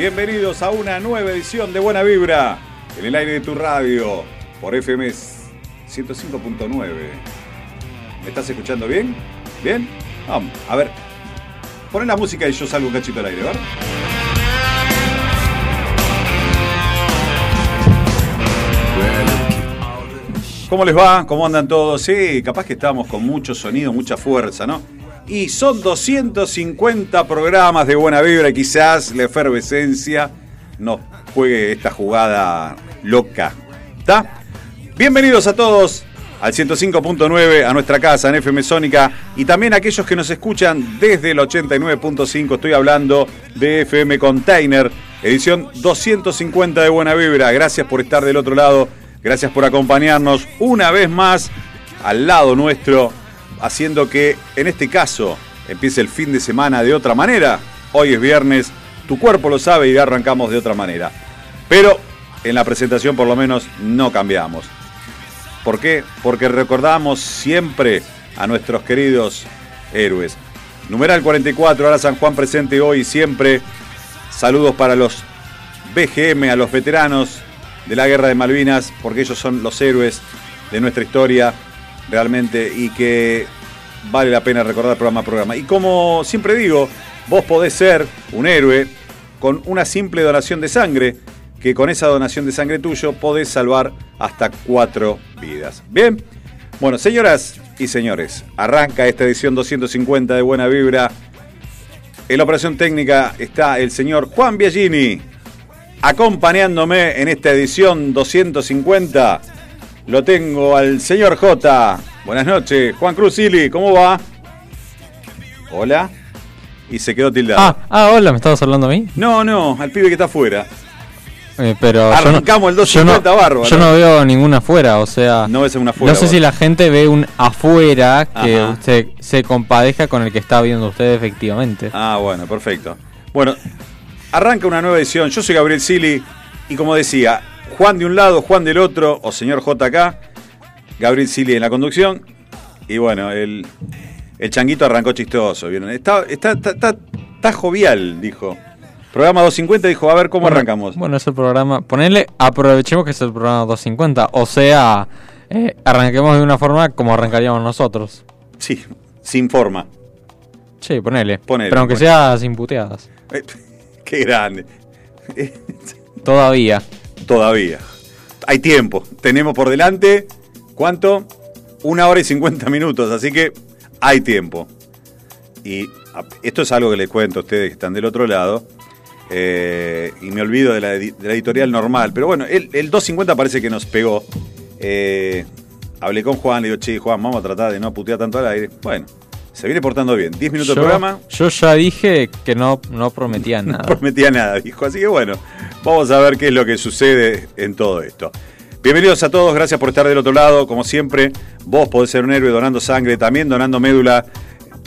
Bienvenidos a una nueva edición de Buena Vibra en el aire de tu radio por FM 105.9. ¿Me estás escuchando bien? ¿Bien? Vamos, a ver. Poné la música y yo salgo un cachito al aire, ¿verdad? ¿Cómo les va? ¿Cómo andan todos? Sí, capaz que estamos con mucho sonido, mucha fuerza, ¿no? Y son 250 programas de buena vibra quizás la efervescencia nos juegue esta jugada loca. ¿Está? Bienvenidos a todos al 105.9, a nuestra casa en FM Sónica y también a aquellos que nos escuchan desde el 89.5. Estoy hablando de FM Container, edición 250 de Buena Vibra. Gracias por estar del otro lado, gracias por acompañarnos una vez más al lado nuestro, haciendo que en este caso empiece el fin de semana de otra manera. Hoy es viernes, tu cuerpo lo sabe y arrancamos de otra manera. Pero en la presentación por lo menos no cambiamos. ¿Por qué? Porque recordamos siempre a nuestros queridos héroes. Numeral 44, ahora San Juan presente hoy y siempre. Saludos para los BGM, a los veteranos de la Guerra de Malvinas, porque ellos son los héroes de nuestra historia realmente y que vale la pena recordar programa a programa. Y como siempre digo, vos podés ser un héroe con una simple donación de sangre, que con esa donación de sangre tuyo podés salvar hasta cuatro vidas. Bien, bueno, señoras y señores, arranca esta edición 250 de Buena Vibra. En la operación técnica está el señor Juan Biagini, acompañándome en esta edición 250. Lo tengo al señor J. Buenas noches, Juan Cruz Sili, ¿cómo va? Hola. Y se quedó tildado. Ah, ah, hola, ¿me estabas hablando a mí? No, no, al pibe que está afuera. Eh, pero Arrancamos el yo no, 250 bárbaro. Yo no veo ninguna afuera, o sea. No ves una afuera, No sé si la gente ve un afuera que usted se compadezca con el que está viendo usted efectivamente. Ah, bueno, perfecto. Bueno, arranca una nueva edición. Yo soy Gabriel Sili y como decía, Juan de un lado, Juan del otro, o señor JK, Gabriel Sili en la conducción. Y bueno, el, el changuito arrancó chistoso, ¿vieron? Está, está, está, está- está jovial, dijo. Programa 250 dijo, a ver cómo Bueno, arrancamos. Bueno, es el programa. Ponele, aprovechemos que es el programa 250. O sea, eh, arranquemos de una forma como arrancaríamos nosotros. Sí, sin forma. Sí, ponele. Ponele, Pero aunque ponele. sea sin puteadas. Eh, Qué grande. Todavía. Todavía. Hay tiempo. Tenemos por delante, ¿cuánto? Una hora y 50 minutos, así que hay tiempo. Y a- esto es algo que les cuento a ustedes que están del otro lado. eh, y me olvido de la, edi- de la editorial normal. Pero bueno, el, el 250 parece que nos pegó. Eh, hablé con Juan, le digo, che, Juan, vamos a tratar de no putear tanto al aire. Bueno, se viene portando bien. 10 minutos de programa. yo ya dije que no, no prometía No nada. prometía nada, dijo. Así que bueno, vamos a ver qué es lo que sucede en todo esto. Bienvenidos a todos, gracias por estar del otro lado. Como siempre, vos podés ser un héroe donando sangre, también donando médula,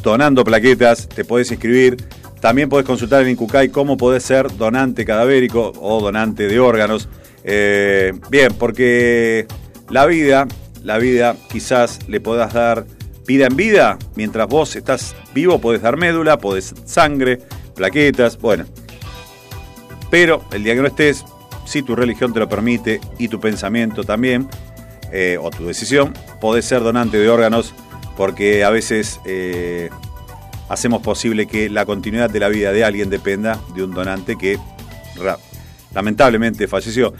donando plaquetas, te podés inscribir. También podés consultar en Incucay cómo podés ser donante cadavérico o donante de órganos. Eh, bien, porque la vida, la vida quizás le podás dar vida en vida. Mientras vos estás vivo podés dar médula, podés sangre, plaquetas, bueno. Pero el día que no estés, si tu religión te lo permite y tu pensamiento también, eh, o tu decisión, podés ser donante de órganos porque a veces eh, hacemos posible que la continuidad de la vida de alguien dependa de un donante que lamentablemente falleció.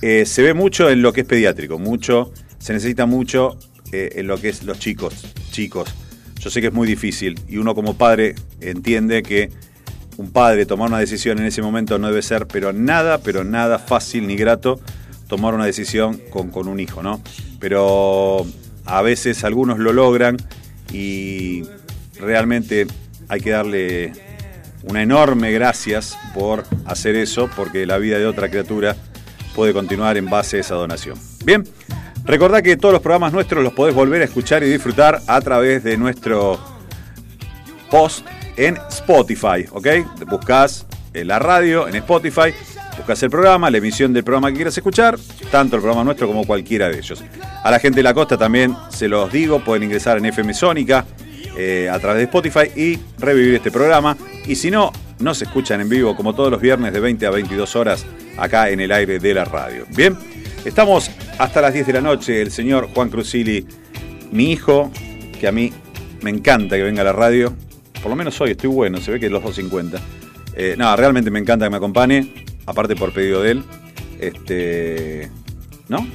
Eh, se ve mucho en lo que es pediátrico, mucho, se necesita mucho eh, en lo que es los chicos, chicos. Yo sé que es muy difícil y uno como padre entiende que un padre tomar una decisión en ese momento no debe ser, pero nada, pero nada fácil ni grato tomar una decisión con, con un hijo, ¿no? Pero a veces algunos lo logran y realmente hay que darle una enorme gracias por hacer eso, porque la vida de otra criatura puede continuar en base a esa donación. Bien, recordad que todos los programas nuestros los podés volver a escuchar y disfrutar a través de nuestro post en Spotify, ¿ok? Buscás en la radio, en Spotify, buscas el programa, la emisión del programa que quieras escuchar, tanto el programa nuestro como cualquiera de ellos. A la gente de la costa también se los digo, pueden ingresar en FM Sónica eh, a través de Spotify y revivir este programa. Y si no, nos escuchan en vivo como todos los viernes de 20 a 22 horas acá en el aire de la radio. Bien, estamos hasta las 10 de la noche, el señor Juan Cruzili, mi hijo, que a mí me encanta que venga a la radio. Por lo menos hoy estoy bueno, se ve que es los 2.50. Eh, no, realmente me encanta que me acompañe, aparte por pedido de él. Este. ¿No?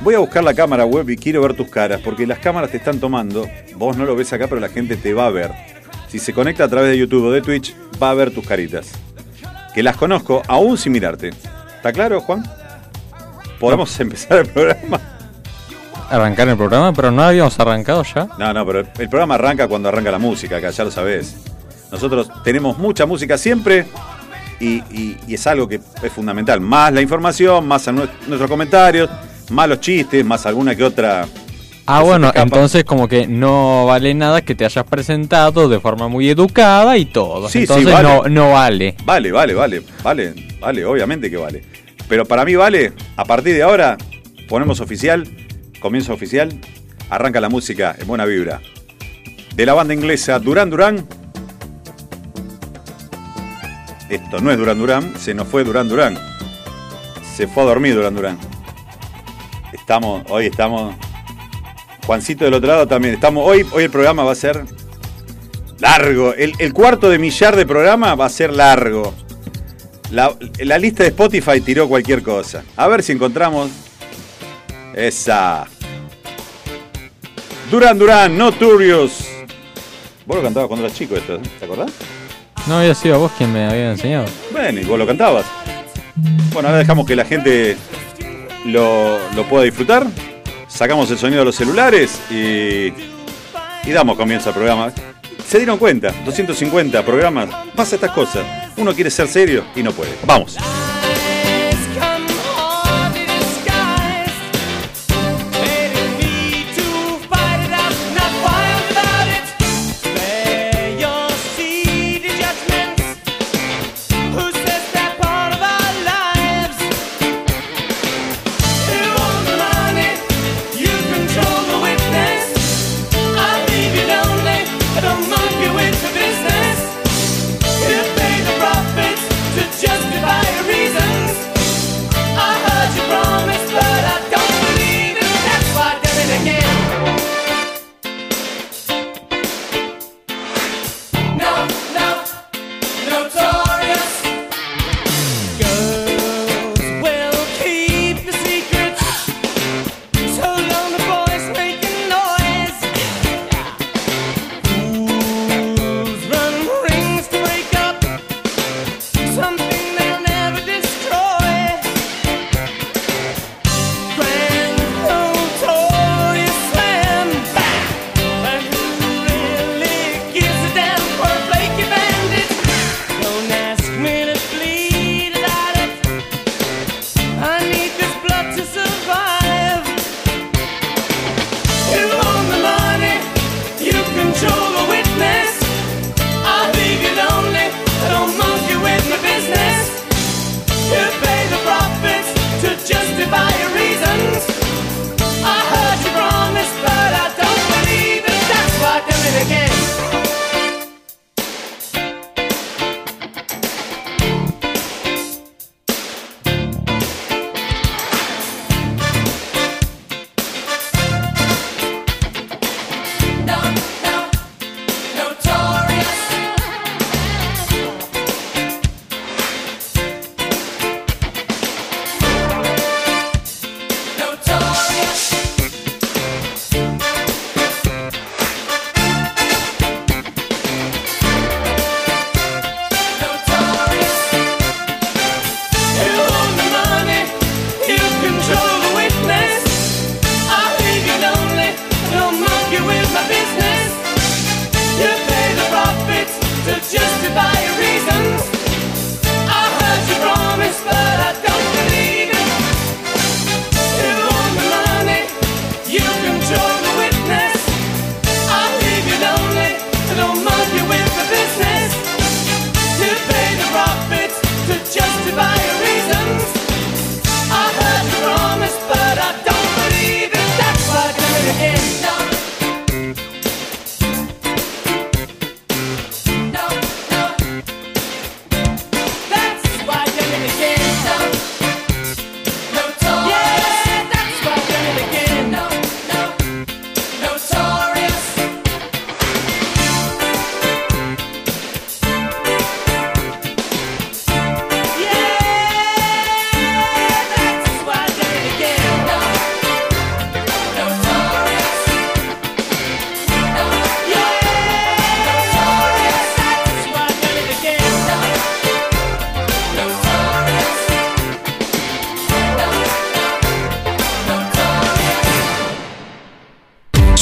Voy a buscar la cámara web y quiero ver tus caras, porque las cámaras te están tomando. Vos no lo ves acá, pero la gente te va a ver. Si se conecta a través de YouTube o de Twitch, va a ver tus caritas. Que las conozco, aún sin mirarte. ¿Está claro, Juan? ¿Podemos empezar el programa? Arrancar el programa, pero no habíamos arrancado ya. No, no, pero el programa arranca cuando arranca la música, acá ya lo sabés. Nosotros tenemos mucha música siempre y, y- y es algo que es fundamental. Más la información, más a nue- nuestros comentarios, más los chistes, más alguna que otra. Ah, que bueno, entonces como que no vale nada que te hayas presentado de forma muy educada y todo. Sí, sí, vale. no, no vale. Vale, vale, vale, vale, vale, obviamente que vale. Pero para mí vale, a partir de ahora, ponemos oficial, comienzo oficial, arranca la música en buena vibra. De la banda inglesa Duran Duran. Esto no es Duran Duran, se nos fue Duran Duran. Se fue a dormir Duran Duran. Estamos, hoy estamos. Juancito del otro lado también. Estamos, hoy, hoy el programa va a ser largo. El, el cuarto de millar de programa va a ser largo. La, la lista de Spotify tiró cualquier cosa. A ver si encontramos. Esa. Duran Duran, Notorious. Vos lo cantabas cuando eras chico esto, ¿eh? ¿te acordás? No había sido vos quien me había enseñado. Bueno, y vos lo cantabas. Bueno, ahora dejamos que la gente lo, lo pueda disfrutar. Sacamos el sonido de los celulares y, y damos comienzo al programa. Se dieron cuenta, 250 programas, pasa estas cosas. Uno quiere ser serio y no puede. Vamos.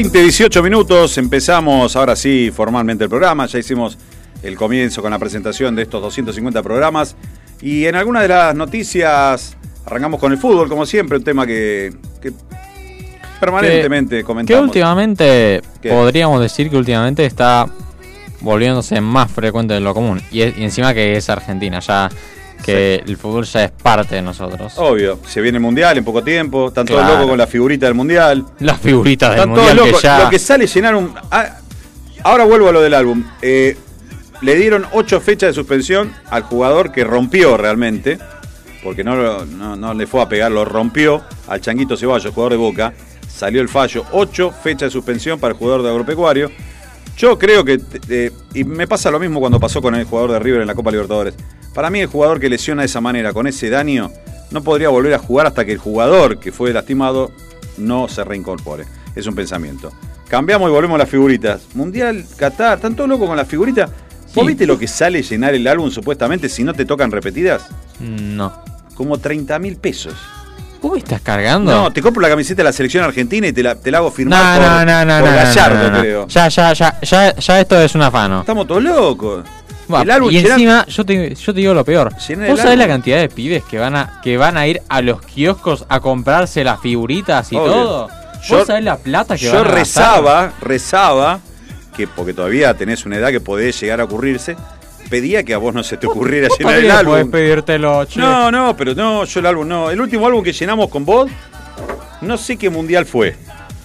Veinte, 18 minutos, empezamos ahora sí formalmente el programa, ya hicimos el comienzo con la presentación de estos 250 programas y en algunas de las noticias arrancamos con el fútbol como siempre, un tema que, que permanentemente que, comentamos. Que últimamente, ¿Qué? podríamos decir que últimamente está volviéndose más frecuente de lo común. Y, es- y encima que es Argentina, ya que el fútbol ya es parte de nosotros. Obvio, se viene el mundial en poco tiempo, están todos Claro. locos con la figurita del mundial. Las figuritas del Están todos mundial que locos. ya. Lo que sale es llenar un. ah, ahora vuelvo a lo del álbum. Eh, le dieron ocho fechas de suspensión al jugador que rompió realmente, porque no, no, no le fue a pegar, lo rompió al Changuito Ceballos, jugador de Boca. Salió el fallo, ocho fechas de suspensión para el jugador de Agropecuario. Yo creo que, eh, y me pasa lo mismo cuando pasó con el jugador de River en la Copa Libertadores. Para mí el jugador que lesiona de esa manera, con ese daño, no podría volver a jugar hasta que el jugador que fue lastimado no se reincorpore. Es un pensamiento. Cambiamos y volvemos a las figuritas. Mundial, Qatar, ¿están todos locos con las figuritas? ¿Vos Sí. viste lo que sale llenar el álbum supuestamente si no te tocan repetidas? No. Como 30 mil pesos. ¿Vos me estás cargando? No, te compro la camiseta de la selección argentina y te la, te la hago firmar no, por, no, no, por no, Gallardo, creo. Ya, ya, ya, ya, ya esto es un afano. Estamos todos locos. Va, el álbum y encima, yo te, yo te digo lo peor. ¿Vos sabés la cantidad de pibes que van a que van a ir a los kioscos a comprarse las figuritas y Obvio. todo? Yo- ¿Vos sabés la plata que Yo van a gastar? rezaba, rezaba, que porque todavía tenés una edad que podés llegar a ocurrirse, pedía que a vos no se te ocurriera Vos llenar el álbum. pedírtelo, che. No, no, pero no, yo el álbum no. El último álbum que llenamos con vos, no sé qué mundial fue.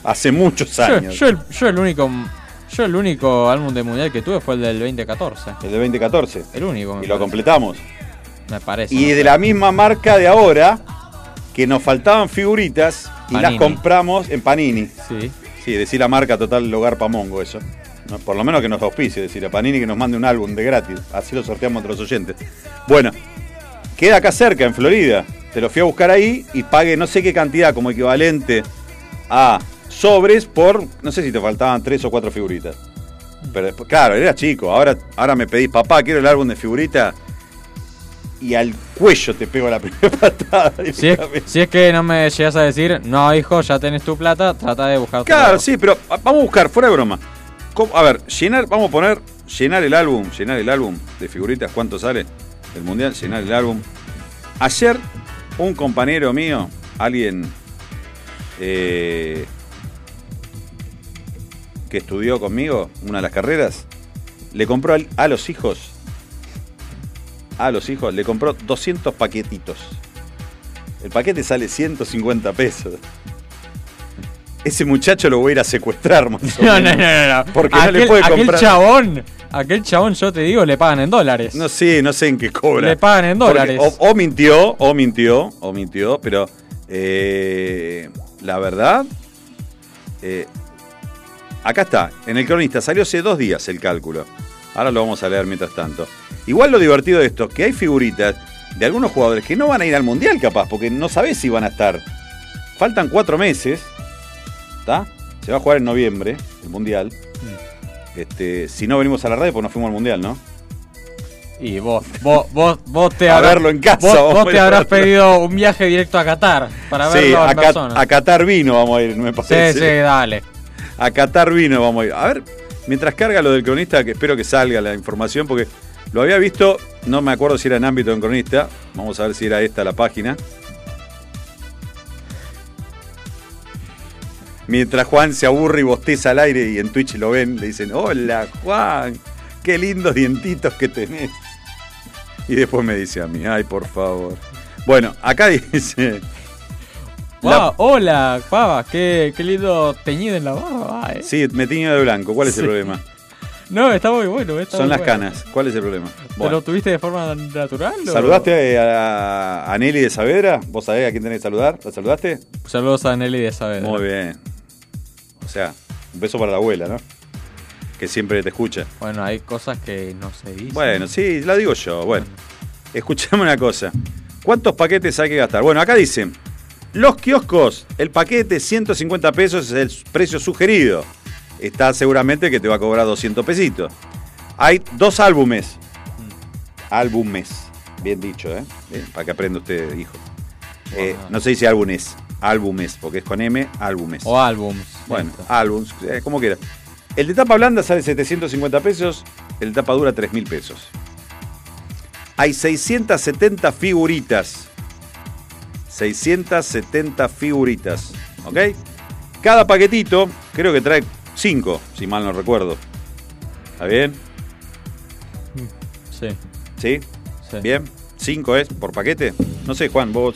Hace muchos años. yo el, yo el único yo el único álbum de mundial que tuve fue el del 2014. El de 2014. El único, me Y lo completamos. Me parece. Y no de sé. la misma marca de ahora, que nos faltaban figuritas y las compramos en Panini. Sí. Sí, decir la marca total Logar Pamongo, eso. Por lo menos que nos auspicie, decir a Panini que nos mande un álbum de gratis. Así lo sorteamos entre los oyentes. Bueno, queda acá cerca, en Florida. Te lo fui a buscar ahí y pagué no sé qué cantidad como equivalente a sobres por, no sé si te faltaban tres o cuatro figuritas. Pero después, claro, era chico. Ahora, ahora me pedís, papá, quiero el álbum de figuritas. Y al cuello te pego la primera patada. Si es, si es que no me llegas a decir, no, hijo, ya tenés tu plata, trata de buscar Claro, lado". sí, pero vamos a buscar, fuera de broma. A ver, llenar, vamos a poner, llenar el álbum, llenar el álbum de figuritas, ¿cuánto sale? El mundial, llenar el álbum. Ayer, un compañero mío, alguien eh, que estudió conmigo, una de las carreras, le compró a los hijos, a los hijos, le compró 200 paquetitos. El paquete sale 150 pesos. Ese muchacho lo voy a ir a secuestrar, más o No, no, no, no, no. Porque no aquel, le puede aquel comprar. chabón, aquel chabón, yo te digo, le pagan en dólares. No sé, no sé en qué cobra. Le pagan en dólares. O, o mintió, o mintió, o mintió, pero eh, la verdad, eh, acá está, en el cronista, salió hace dos días el cálculo. Ahora lo vamos a leer mientras tanto. Igual lo divertido de esto, que hay figuritas de algunos jugadores que no van a ir al Mundial capaz, porque no sabés si van a estar. Faltan cuatro meses, ¿está? Se va a jugar en noviembre, el Mundial. Mm. Este, si no venimos a la radio, pues no fuimos al Mundial, ¿no? Y vos, vos, vos, vos te habrás, verlo en casa, Vos, vamos vos a te ir a habrás verlo. pedido un viaje directo a Qatar para Sí, verlo a, en persona. a Qatar vino vamos a ir, me sí, parece. sí, dale. A Qatar vino vamos a ir. A ver, mientras carga lo del cronista, que espero que salga la información, porque lo había visto, no me acuerdo si era en ámbito de un cronista. Vamos a ver si era esta la página. Mientras Juan se aburre y bosteza al aire y en Twitch lo ven, le dicen, hola Juan, qué lindos dientitos que tenés. Y después me dice a mí, ay, por favor. Bueno, acá dice... la- Wow, hola, pava, qué, qué lindo teñido en la barba, eh. Sí, me tiño de blanco. ¿Cuál es el problema? No, está muy bueno. está Son muy las bueno. canas. ¿Cuál es el problema? ¿Pero Bueno. lo tuviste de forma natural? o- ¿Saludaste a, a Nelly de Saavedra? ¿Vos sabés a quién tenés que saludar? ¿La saludaste? Saludos a Nelly de Saavedra. Muy bien. O sea, un beso para la abuela, ¿no? Que siempre te escucha. Bueno, hay cosas que no se dicen. Bueno, sí, la digo yo. Bueno, escuchame una cosa. ¿Cuántos paquetes hay que gastar? Bueno, acá dicen, los kioscos, el paquete 150 pesos es el precio sugerido. Está seguramente que te va a cobrar 200 pesitos. Hay dos álbumes. Álbumes, bien dicho, ¿eh? Bien, para que aprenda usted, hijo. Eh, no se dice álbumes, álbumes, porque es con M, álbumes. O álbums. Bueno, álbums, eh, como quiera. El de tapa blanda sale 750 pesos, el de tapa dura 3.000 pesos. Hay 670 figuritas. 670 figuritas, ¿ok? Cada paquetito creo que trae 5, si mal no recuerdo. ¿Está bien? Sí, ¿Sí? sí. ¿Bien? ¿5 es por paquete? No sé, Juan, vos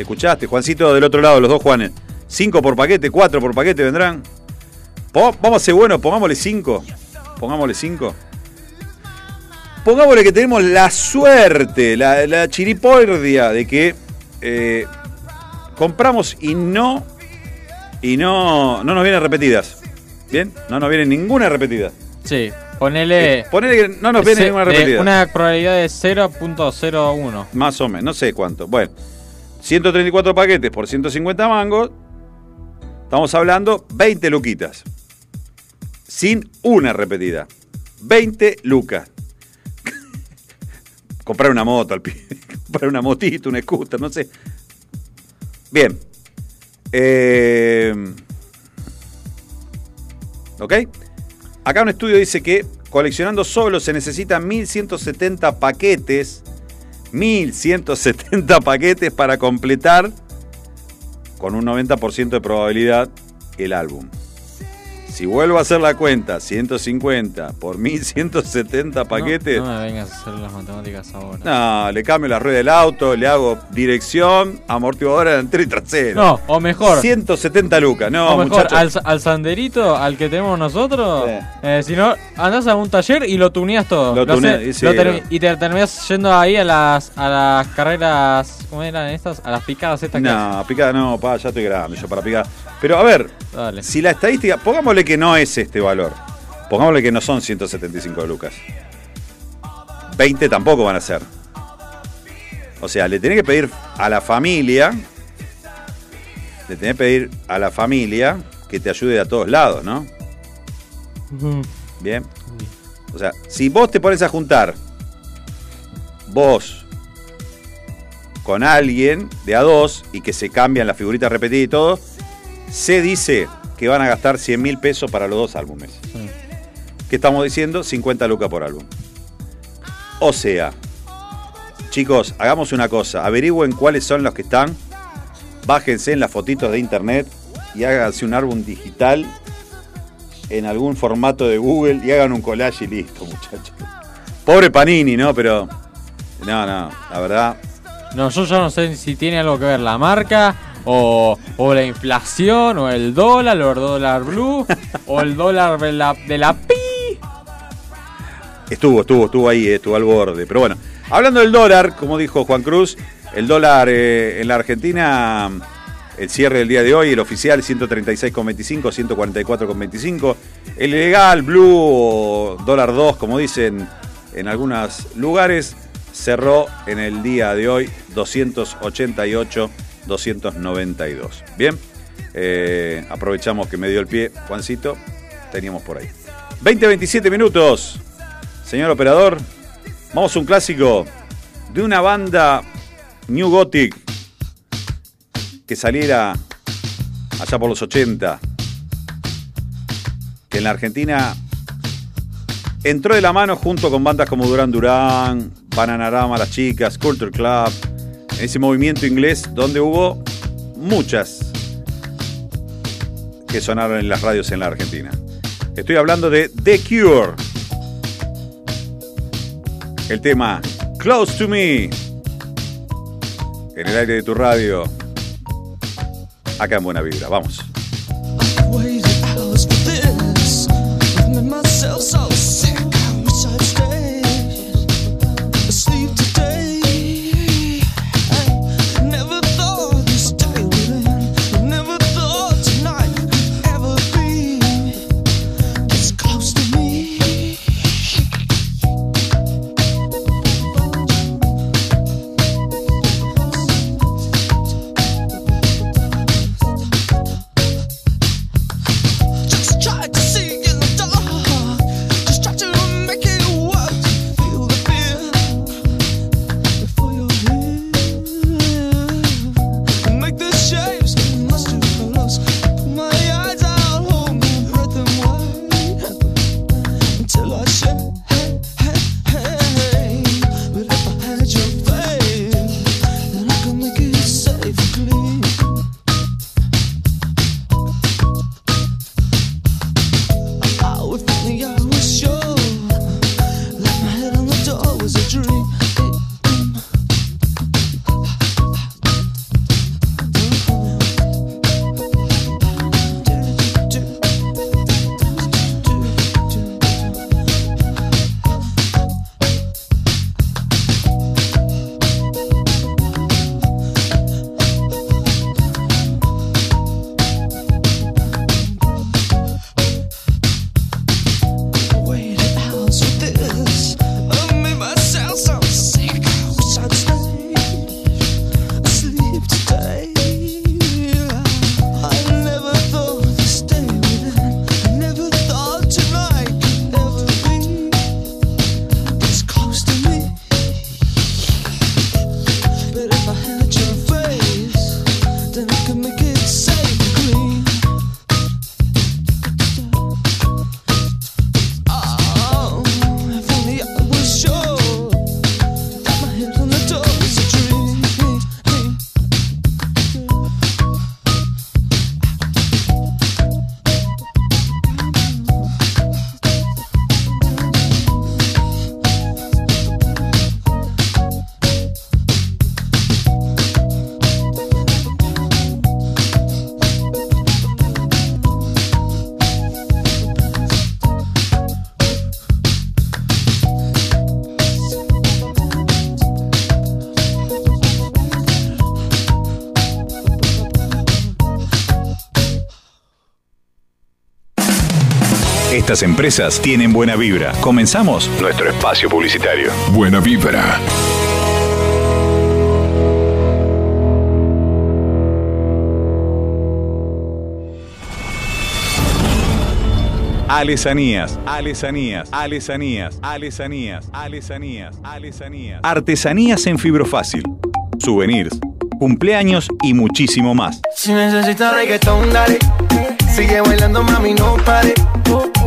escuchaste. Juancito del otro lado, los dos Juanes. ¿5 por paquete? ¿4 por paquete vendrán? Po- Vamos a ser buenos, pongámosle 5. Pongámosle 5. Pongámosle que tenemos la suerte, la, la chiripordia de que eh, compramos y no. Y no, no nos vienen repetidas. ¿Bien? No nos viene ninguna repetida. Sí, ponele. Ponele que no nos viene ninguna repetida. Una probabilidad de 0.01. Más o menos, no sé cuánto. Bueno, 134 paquetes por 150 mangos. Estamos hablando 20 luquitas. Sin una repetida. 20 lucas. Comprar una moto al pie. Comprar una motito, un scooter, no sé. Bien. Eh, ¿Ok? Acá un estudio dice que coleccionando solo se necesitan 1170 paquetes 1170 paquetes para completar con un 90% de probabilidad el álbum. Si vuelvo a hacer la cuenta, 150 por 1170 paquetes, No, no, no me vengas a hacer las matemáticas ahora. le cambio la rueda del auto, le hago dirección, amortiguador delantero y trasero. No, o mejor. 170 lucas, no, o mejor, al, al sanderito, al que tenemos nosotros, Sí. eh, si no, andás a un taller y lo tuneas todo. Lo tuneas, haces- y sí, lo lo- y te terminás yendo ahí a las, a las carreras, ¿cómo eran estas? A las picadas estas No, picada no, pa, ya estoy grande yo para picar. Pero a ver, Dale. si la estadística, pongámosle que no es este valor. Pongámosle que no son 175 lucas. 20 tampoco van a ser. O sea, le tenés que pedir a la familia, le tenés que pedir a la familia que te ayude a todos lados, ¿no? Bien. O sea, si vos te pones a juntar, vos con alguien de a dos y que se cambian las figuritas repetidas y todo, se dice que van a gastar 100 mil pesos para los dos álbumes. Sí. ¿Qué estamos diciendo? 50 lucas por álbum. O sea, chicos, hagamos una cosa, averigüen cuáles son los que están, bájense en las fotitos de internet y háganse un álbum digital en algún formato de Google y hagan un collage y listo, muchachos. Pobre Panini, ¿no? Pero, no, no, la verdad, No, yo ya no sé si tiene algo que ver la marca, o, o la inflación, o el dólar, o el dólar blue, o el dólar de la, de la pi. Estuvo, estuvo, estuvo ahí, eh, estuvo al borde. Pero bueno, hablando del dólar, como dijo Juan Cruz, el dólar eh, en la Argentina, el cierre del día de hoy, el oficial 136,25, 144,25. El ilegal, blue o dólar 2, como dicen en algunos lugares, cerró en el día de hoy 288, 292. Bien, eh, aprovechamos que me dio el pie, Juancito, teníamos por ahí. 20, 27 minutos. Señor operador, vamos a un clásico de una banda New Gothic que saliera allá por los 80, que en la Argentina entró de la mano junto con bandas como Duran Duran, Bananarama, Las Chicas, Culture Club, ese movimiento inglés donde hubo muchas que sonaron en las radios en la Argentina. Estoy hablando de The Cure. El tema Close to Me. En el aire de tu radio. Acá en Buena Vibra. Vamos. Estas empresas tienen buena vibra. Comenzamos nuestro espacio publicitario. Buena vibra. Alesanías, alesanías, alesanías, alesanías, alesanías, alesanías. Artesanías en fibro fácil. Souvenirs, cumpleaños y muchísimo más. Si necesitas reggaetón, dale. Sigue bailando, mami, no pare.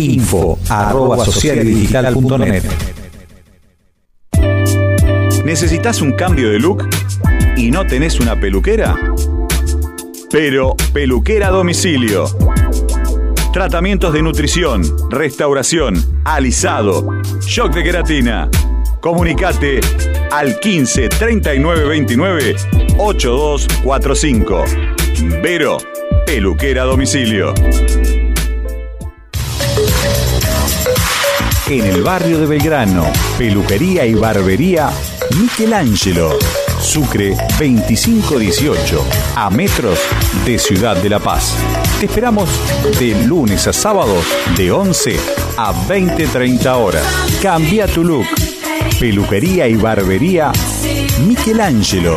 Info arroba socialidigital.net. ¿Necesitas un cambio de look y no tenés una peluquera? Pero Peluquera Domicilio. Tratamientos de nutrición, restauración, alisado, shock de queratina. Comunicate al 15 39 29 8245. Vero, Peluquera Domicilio. En el barrio de Belgrano, peluquería y barbería Michelangelo. Sucre 2518, a metros de Ciudad de La Paz. Te esperamos de lunes a sábado de 11 a 20-30 horas. Cambia tu look. Peluquería y barbería Michelangelo.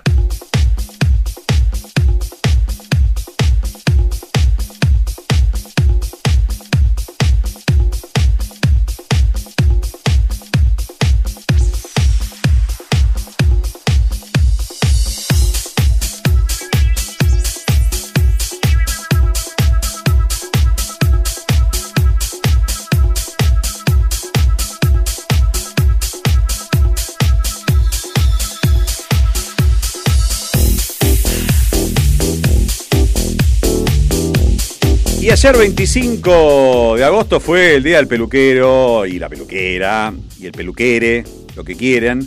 Ayer 25 de agosto fue el día del peluquero y la peluquera y el peluquere, lo que quieran.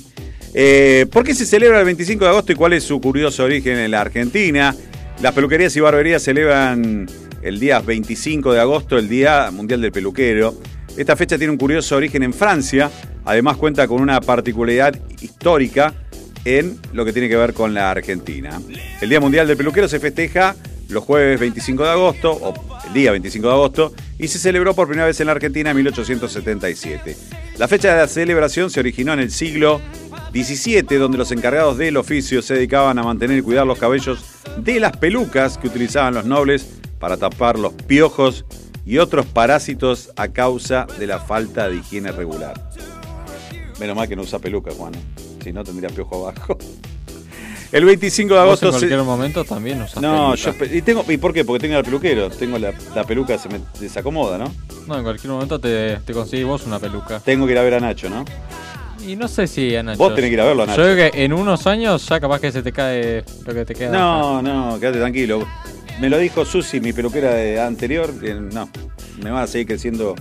Eh, ¿Por qué se celebra el 25 de agosto y cuál es su curioso origen en la Argentina? Las peluquerías y barberías celebran el día 25 de agosto, el Día Mundial del Peluquero. Esta fecha tiene un curioso origen en Francia, además cuenta con una particularidad histórica en lo que tiene que ver con la Argentina. El Día Mundial del Peluquero se festeja los jueves 25 de agosto, o el día 25 de agosto, y se celebró por primera vez en la Argentina en 1877. La fecha de la celebración se originó en el siglo XVII, donde los encargados del oficio se dedicaban a mantener y cuidar los cabellos de las pelucas que utilizaban los nobles para tapar los piojos y otros parásitos a causa de la falta de higiene regular. Menos mal que no usa peluca, Juan. Si no, tendría piojo abajo. El 25 de Vos agosto en se- cualquier momento también usas No, peluca. yo y tengo y por qué? Porque tengo el peluquero, tengo la, la peluca se me desacomoda, ¿no? No, en cualquier momento te, te conseguís vos una peluca. Tengo que ir a ver a Nacho, ¿no? Y no sé si a Nacho. Vos tenés que ir a verlo a Nacho. Yo creo que en unos años ya capaz que se te cae lo que te queda. No, no, quédate tranquilo. Me lo dijo Susi, mi peluquera de anterior, no, me va a seguir creciendo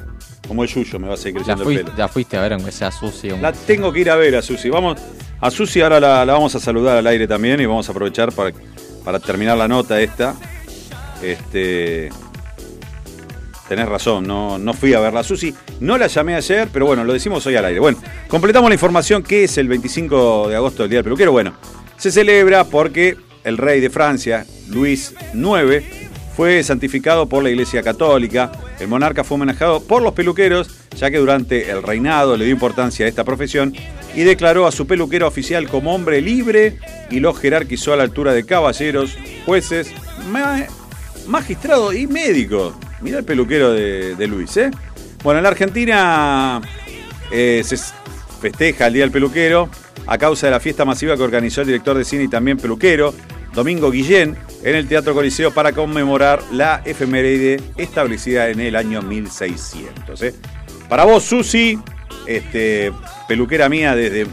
como el Yuyo, me va a seguir creciendo fui- el pelo. ya fuiste a ver aunque sea sucio. La tengo que ir a ver a Susi. Vamos, a Susi ahora la, vamos a saludar al aire también y vamos a aprovechar para, para terminar la nota esta. Este. Tenés razón, no, no fui a verla Susi. No la llamé ayer, pero bueno, lo decimos hoy al aire. Bueno, completamos la información que es el 25 de agosto del Día del Peluquero. Bueno, se celebra porque el rey de Francia, Luis IX, fue santificado por la Iglesia Católica. El monarca fue homenajeado por los peluqueros, ya que durante el reinado le dio importancia a esta profesión y declaró a su peluquero oficial como hombre libre y lo jerarquizó a la altura de caballeros, jueces, ma- magistrados y médicos. Mira el peluquero de, Luis, ¿eh? Bueno, en la Argentina eh, se festeja el Día del Peluquero a causa de la fiesta masiva que organizó el director de cine y también peluquero, Domingo Guillén, en el Teatro Coliseo para conmemorar la efeméride establecida en el año 1600. ¿eh? Para vos, Susi, este, peluquera mía desde,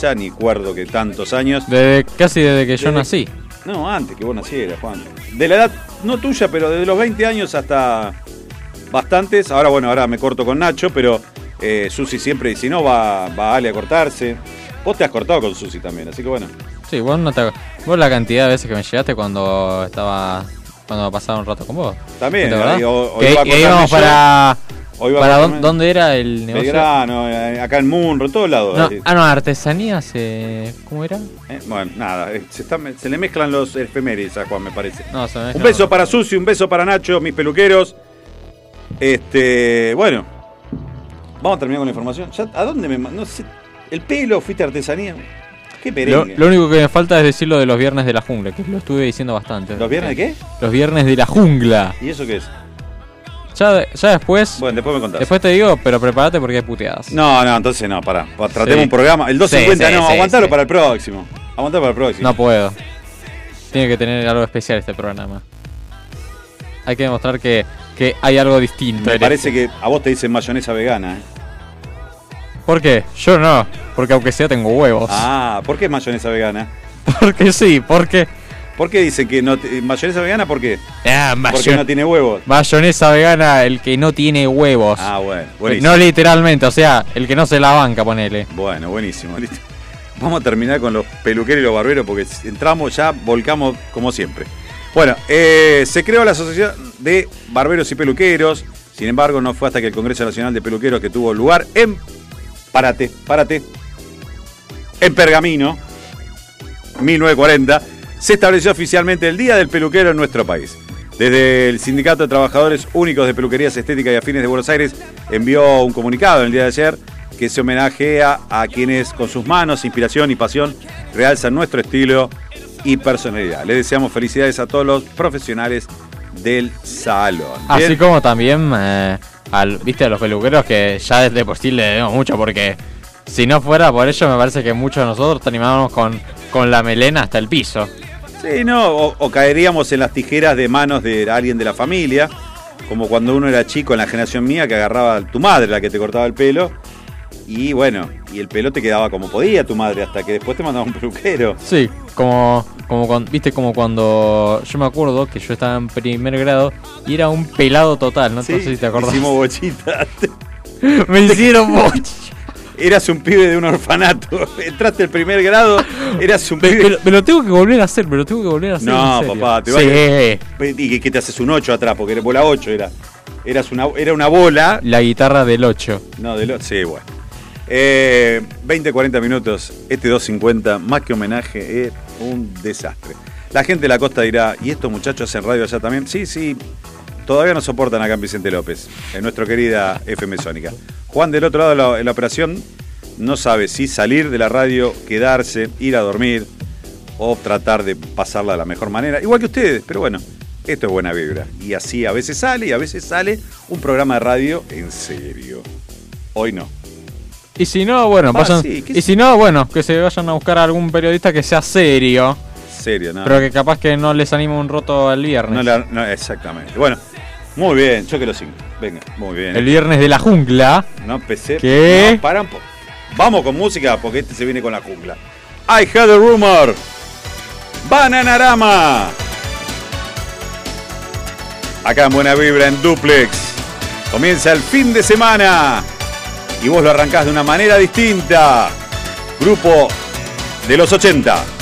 ya ni acuerdo que tantos años. Desde, casi desde que yo nací. No, antes que vos nacieras, Juan. De la edad, no tuya, pero desde los 20 años hasta bastantes. Ahora, bueno, ahora me corto con Nacho, pero eh, Susi siempre, y si no, va, va Ale a cortarse. Vos te has cortado con Susi también, así que bueno. Sí, vos no te Vos la cantidad de veces que me llegaste cuando estaba. Cuando pasaba un rato con vos. También, ¿Te acordás? ahí, o- o que iba a que cortarme íbamos yo, para. Para dónde, dónde era el negocio? Belgrano, eh, acá en Munro, en todos lados. No, ah, no, artesanías. Eh, ¿Cómo era? Eh, bueno, nada, eh, se, está- se le mezclan los efemérides a Juan, me parece. No, se me Un beso para Susi, un beso para Nacho, mis peluqueros. Este, bueno, vamos a terminar con la información. Ya, ¿A dónde me no sé, el pelo fuiste artesanía? Qué Lo, lo único que me falta es decir lo de los viernes de la jungla, que lo estuve diciendo bastante. ¿Los viernes de qué? Los viernes de la jungla. ¿Y eso qué es? Ya, ya después. Bueno, después me contás. Después te digo, pero prepárate porque hay puteadas. No, no, entonces no, pará. Pa- Tratemos Sí. un programa. El 250, Sí, sí, no, aguantalo para el próximo. Aguantalo para el próximo. No puedo. Tiene que tener algo especial este programa. Hay que demostrar que, que hay algo distinto. me parece este. que a vos te dicen mayonesa vegana, ¿eh? ¿Por qué? Yo no. Porque aunque sea tengo huevos. Ah, ¿por qué mayonesa vegana? Porque sí, porque. ¿Por qué dicen que no te- mayonesa vegana? ¿Por qué? Ah, Porque no tiene huevos. Mayonesa vegana, el que no tiene huevos. Ah, bueno, buenísimo. no literalmente, o sea, el que no se la banca, ponele. Bueno, buenísimo. listo. Vamos a terminar con los peluqueros y los barberos porque entramos ya, volcamos como siempre. Bueno, eh, se creó la Asociación de Barberos y Peluqueros. Sin embargo, no fue hasta que el Congreso Nacional de Peluqueros que tuvo lugar en párate, párate. En Pergamino, 1940, se estableció oficialmente el Día del Peluquero en nuestro país. Desde el Sindicato de Trabajadores Únicos de Peluquerías Estéticas y Afines de Buenos Aires envió un comunicado en el día de ayer que se homenajea a quienes con sus manos, inspiración y pasión realzan nuestro estilo y personalidad. Les deseamos felicidades a todos los profesionales del salón. Así Bien. como también, eh, al, viste, a los peluqueros que ya desde por sí le debemos mucho, porque si no fuera por ello, me parece que muchos de nosotros te animábamos con, con la melena hasta el piso. Sí, no, o, o caeríamos en las tijeras de manos de alguien de la familia, como cuando uno era chico en la generación mía que agarraba a tu madre la que te cortaba el pelo. Y bueno, y el pelo te quedaba como podía tu madre, hasta que después te mandaba un peluquero. Sí, como, como cuando, viste, como cuando yo me acuerdo que yo estaba en primer grado y era un pelado total, no, Sí, si te acordás. Hicimos bochita. me hicieron bocha. Eras un pibe de un orfanato. Entraste el primer grado, eras un Me, pibe. me lo- me lo tengo que volver a hacer, me lo tengo que volver a hacer. No, papá, te vas Sí, ¿Y que, te haces un 8 atrás? Porque era bola 8 era. Eras una, era una bola. la guitarra del 8. No, de lo, sí, bueno. Eh, 20, 40 minutos. Este 250, más que homenaje, es un desastre. La gente de la costa dirá, ¿y estos muchachos hacen radio allá también? Sí, sí. Todavía nos soportan acá en Vicente López, en nuestra querida FM Sónica. Juan del otro lado de la, operación no sabe si salir de la radio, quedarse, ir a dormir o tratar de pasarla de la mejor manera. Igual que ustedes, pero bueno, esto es buena vibra. Y así a veces sale y a veces sale un programa de radio en serio. Hoy no. Y si no, bueno, Ah, vayan- sí, ¿qué y si no, bueno, que se vayan a buscar a algún periodista que sea serio, Serio, ¿no? pero que capaz que no les anima un roto el viernes. No, la- no, exactamente. Bueno, muy bien, choque los cinco. Venga, muy bien. El viernes de la jungla. No empecé. ¿Qué? No. Vamos con música porque este se viene con la jungla. I had a rumor. Bananarama. Acá en Buena Vibra en Duplex. Comienza el fin de semana. Y vos lo arrancás de una manera distinta. Grupo de los 80.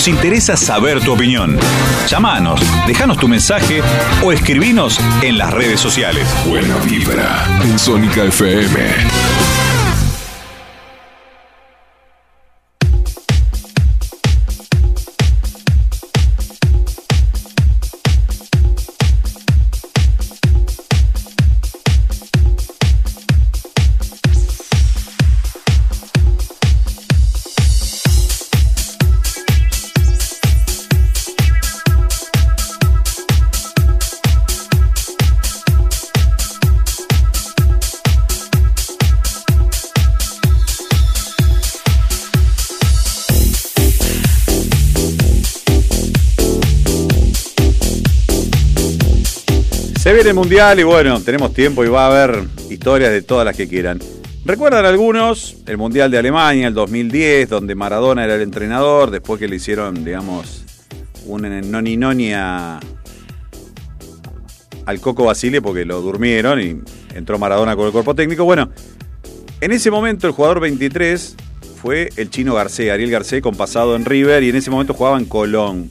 Nos interesa saber tu opinión. Llámanos, déjanos tu mensaje o escribinos en las redes sociales. Buena vibra en Sónica FM. El mundial y bueno, tenemos tiempo y va a haber historias de todas las que quieran. ¿Recuerdan algunos el mundial de Alemania, el 2010, donde Maradona era el entrenador, después que le hicieron, digamos, un noni noni al Coco Basile porque lo durmieron y entró Maradona con el cuerpo técnico? Bueno, en ese momento el jugador 23 fue el chino Garcés, Ariel Garcés, con pasado en River y en ese momento jugaba en Colón.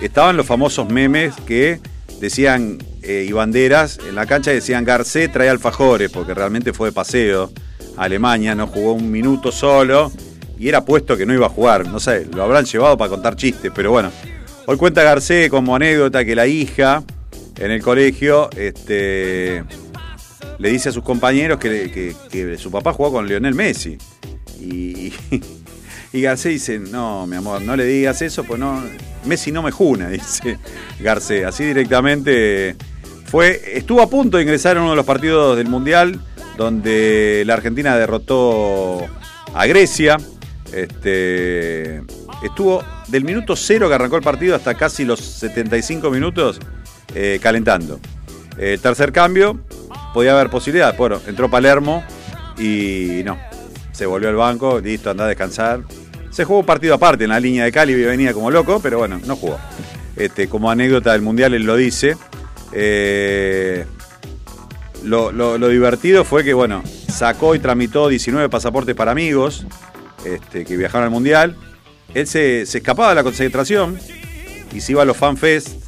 Estaban los famosos memes que decían eh, y banderas en la cancha decían Garcés trae alfajores porque realmente fue de paseo a Alemania, no jugó un minuto solo y era puesto que no iba a jugar. No sé, lo habrán llevado para contar chistes, pero bueno. Hoy cuenta Garcés como anécdota que la hija en el colegio este, le dice a sus compañeros que, su papá jugó con Lionel Messi. Y, y Garcés dice, no, mi amor, no le digas eso, pues no, Messi no me juna, dice Garcés. Así directamente fue, estuvo a punto de ingresar en uno de los partidos del Mundial, donde la Argentina derrotó a Grecia. Este, estuvo del minuto cero que arrancó el partido hasta casi los 75 minutos eh, calentando. Eh, tercer cambio, podía haber posibilidad. Bueno, entró Palermo y no, se volvió al banco, listo, anda a descansar. Se jugó un partido aparte en la línea de Cali, venía como loco, pero bueno, no jugó. Este, como anécdota del Mundial, él lo dice. Eh, lo, divertido fue que, bueno, sacó y tramitó 19 pasaportes para amigos este, que viajaron al Mundial. Él se, escapaba de la concentración y se iba a los FanFest.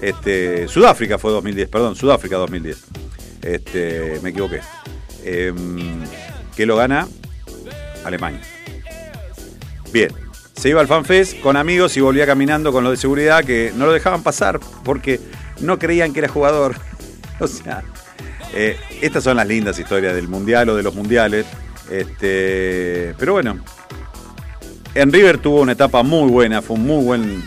Este, Sudáfrica fue 2010, perdón, Sudáfrica 2010. Este, me equivoqué. Em, que lo gana Alemania. Bien, se iba al FanFest con amigos y volvía caminando con los de seguridad que no lo dejaban pasar porque no creían que era jugador. o sea, eh, estas son las lindas historias del mundial o de los mundiales. Este, pero bueno, en River tuvo una etapa muy buena, fue un muy buen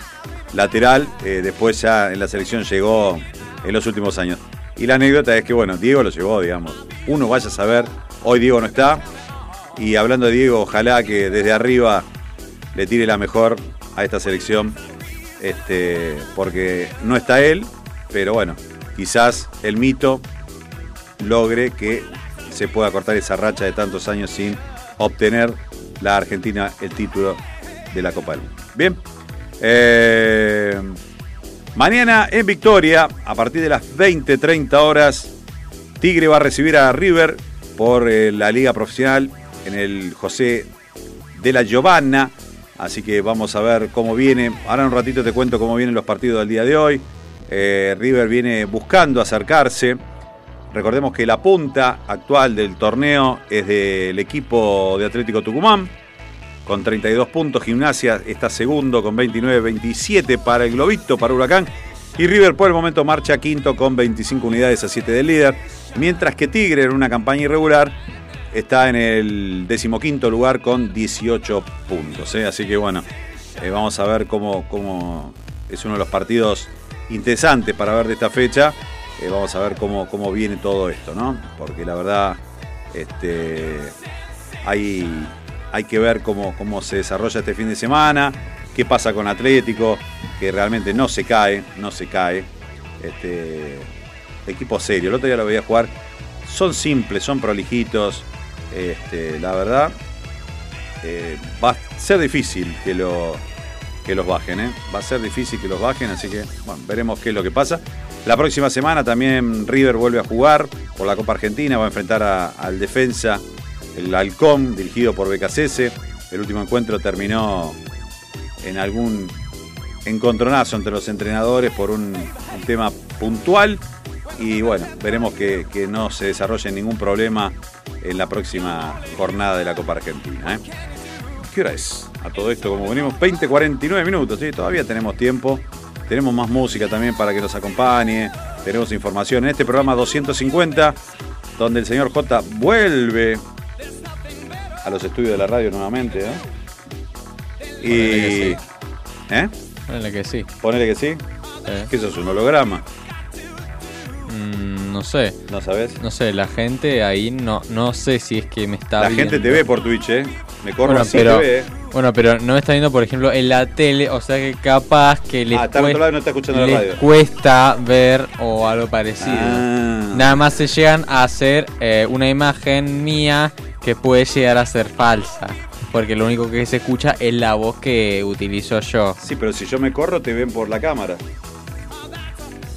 lateral. eh, después ya en la selección llegó en los últimos años. Y la anécdota es que, bueno, Diego lo llevó, digamos. Uno vaya a saber, hoy Diego no está. Y hablando de Diego, ojalá que desde arriba le tire la mejor a esta selección. Este, porque no está él, pero bueno, quizás el mito logre que se pueda cortar esa racha de tantos años sin obtener la Argentina el título de la Copa del Mundo. Bien. Eh, mañana en Victoria, a partir de las 20-30 horas, Tigre va a recibir a River por eh, la Liga Profesional en el José de la Giovanna. Así que vamos a ver cómo viene. Ahora en un ratito te cuento cómo vienen los partidos del día de hoy. Eh, River viene buscando acercarse. Recordemos que la punta actual del torneo es del equipo de Atlético Tucumán, con 32 puntos. Gimnasia está segundo con 29-27 para el Globito, para Huracán. Y River por el momento marcha quinto con 25 unidades a 7 del líder. Mientras que Tigre en una campaña irregular está en el decimoquinto lugar con 18 puntos. ¿eh? Así que bueno, eh, vamos a ver cómo, cómo es uno de los partidos interesantes para ver de esta fecha. Eh, vamos a ver cómo, cómo viene todo esto, ¿no? Porque la verdad, este, hay, hay que ver cómo, cómo se desarrolla este fin de semana, qué pasa con Atlético, que realmente no se cae, no se cae. Este, equipo serio, el otro día lo veía jugar. Son simples, son prolijitos. Este, la verdad, eh, va a ser difícil que, lo, que los bajen. ¿eh? Va a ser difícil que los bajen, así que bueno, veremos qué es lo que pasa. La próxima semana también River vuelve a jugar por la Copa Argentina, va a enfrentar al defensa, el Halcón, dirigido por Becasese. El último encuentro terminó en algún encontronazo entre los entrenadores por un, tema puntual y bueno, veremos que, que no se desarrolle ningún problema en la próxima jornada de la Copa Argentina. ¿eh? ¿Qué hora es? A todo esto, como venimos, 20, 49 minutos, ¿sí? todavía tenemos tiempo. Tenemos más música también para que nos acompañe. Tenemos información en este programa 250, donde el señor J vuelve a los estudios de la radio nuevamente. ¿eh? Y. Que ¿Eh? Ponele que sí. Ponele que sí. Eh, Que eso es un holograma, mm, no sé. ¿no sabes? No sé, la gente ahí no, no sé si es que me está La gente te ve por Twitch, ¿eh? Me corro Bueno, así, pero, te ve. Bueno, pero no me está viendo, por ejemplo, en la tele, o sea que capaz que les, Ah, está no escuchando la radio. cuesta ver o algo parecido. Ah. Nada más se llegan a hacer eh, una imagen mía que puede llegar a ser falsa. Porque lo único que se escucha es la voz que utilizo yo. Sí, pero si yo me corro, te ven por la cámara.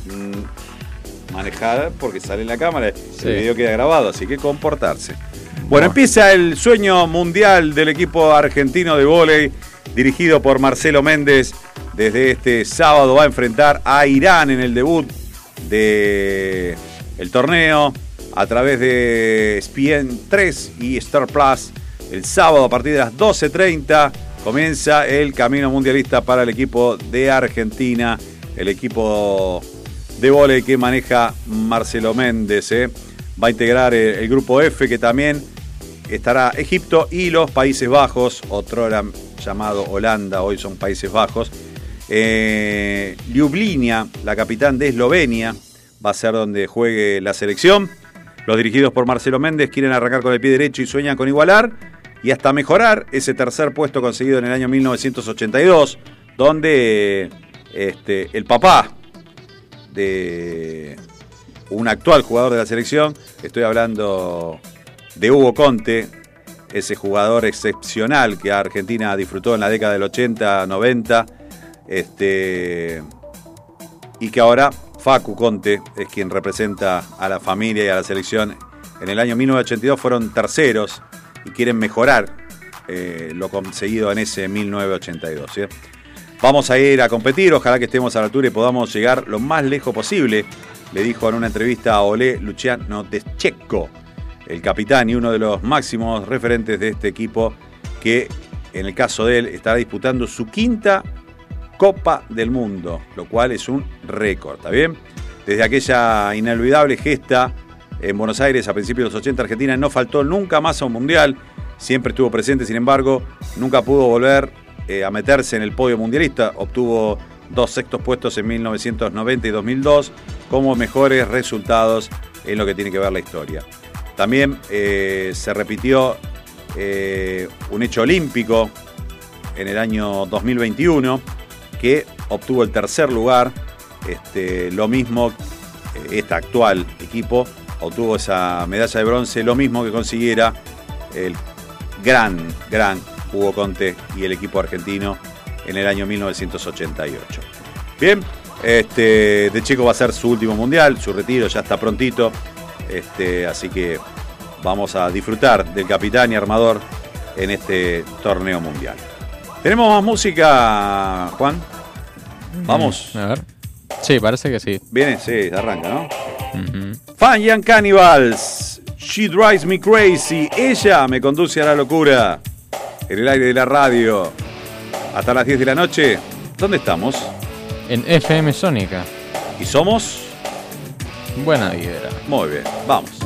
Mm, Manejar porque sale en la cámara. Sí. El video queda grabado, así que comportarse. Bueno, empieza el sueño mundial del equipo argentino de vóley, dirigido por Marcelo Méndez. Desde este sábado va a enfrentar a Irán en el debut de el torneo a través de ESPN 3 y Star Plus. El sábado a partir de las 12.30 comienza el camino mundialista para el equipo de Argentina, el equipo de vóley que maneja Marcelo Méndez. ¿eh? Va a integrar el, el grupo F que también estará Egipto y los Países Bajos, otro llamado Holanda, hoy son Países Bajos. Eh, Ljubljana, la capitán de Eslovenia, va a ser donde juegue la selección. Los dirigidos por Marcelo Méndez quieren arrancar con el pie derecho y sueñan con igualar y hasta mejorar ese tercer puesto conseguido en el año 1982, donde este, el papá de un actual jugador de la selección, estoy hablando de Hugo Conte, ese jugador excepcional que Argentina disfrutó en la década del 80, 90, este, y que ahora Facu Conte es quien representa a la familia y a la selección. En el año 1982 fueron terceros y quieren mejorar eh, lo conseguido en ese 1982. ¿sí? Vamos a ir a competir, ojalá que estemos a la altura y podamos llegar lo más lejos posible, le dijo en una entrevista a Olé Luciano Deschecco, el capitán y uno de los máximos referentes de este equipo, que en el caso de él estará disputando su quinta Copa del Mundo, lo cual es un récord, ¿está bien? Desde aquella inolvidable gesta en Buenos Aires a principios de los 80, Argentina no faltó nunca más a un mundial, siempre estuvo presente, sin embargo, nunca pudo volver eh, a meterse en el podio mundialista, obtuvo dos sextos puestos en 1990 y 2002 como mejores resultados en lo que tiene que ver la historia. También eh, se repitió eh, un hecho olímpico en el año 2021 que obtuvo el tercer lugar. Este, lo mismo, eh, este actual equipo obtuvo esa medalla de bronce, lo mismo que consiguiera el gran, gran Hugo Conte y el equipo argentino en el año 1988. Bien, este, De Checo va a ser su último mundial, su retiro ya está prontito, este, así que vamos a disfrutar del capitán y armador en este torneo mundial. ¿Tenemos más música, Juan? Vamos. A ver. Sí, parece que sí. Viene, sí, arranca, ¿no? Ujú. Fan Young Cannibals, She Drives Me Crazy, ella me conduce a la locura. En el aire de la radio, hasta las 10 de la noche, ¿dónde estamos? En FM Sónica. ¿Y somos? Buena vibra. Muy bien, vamos.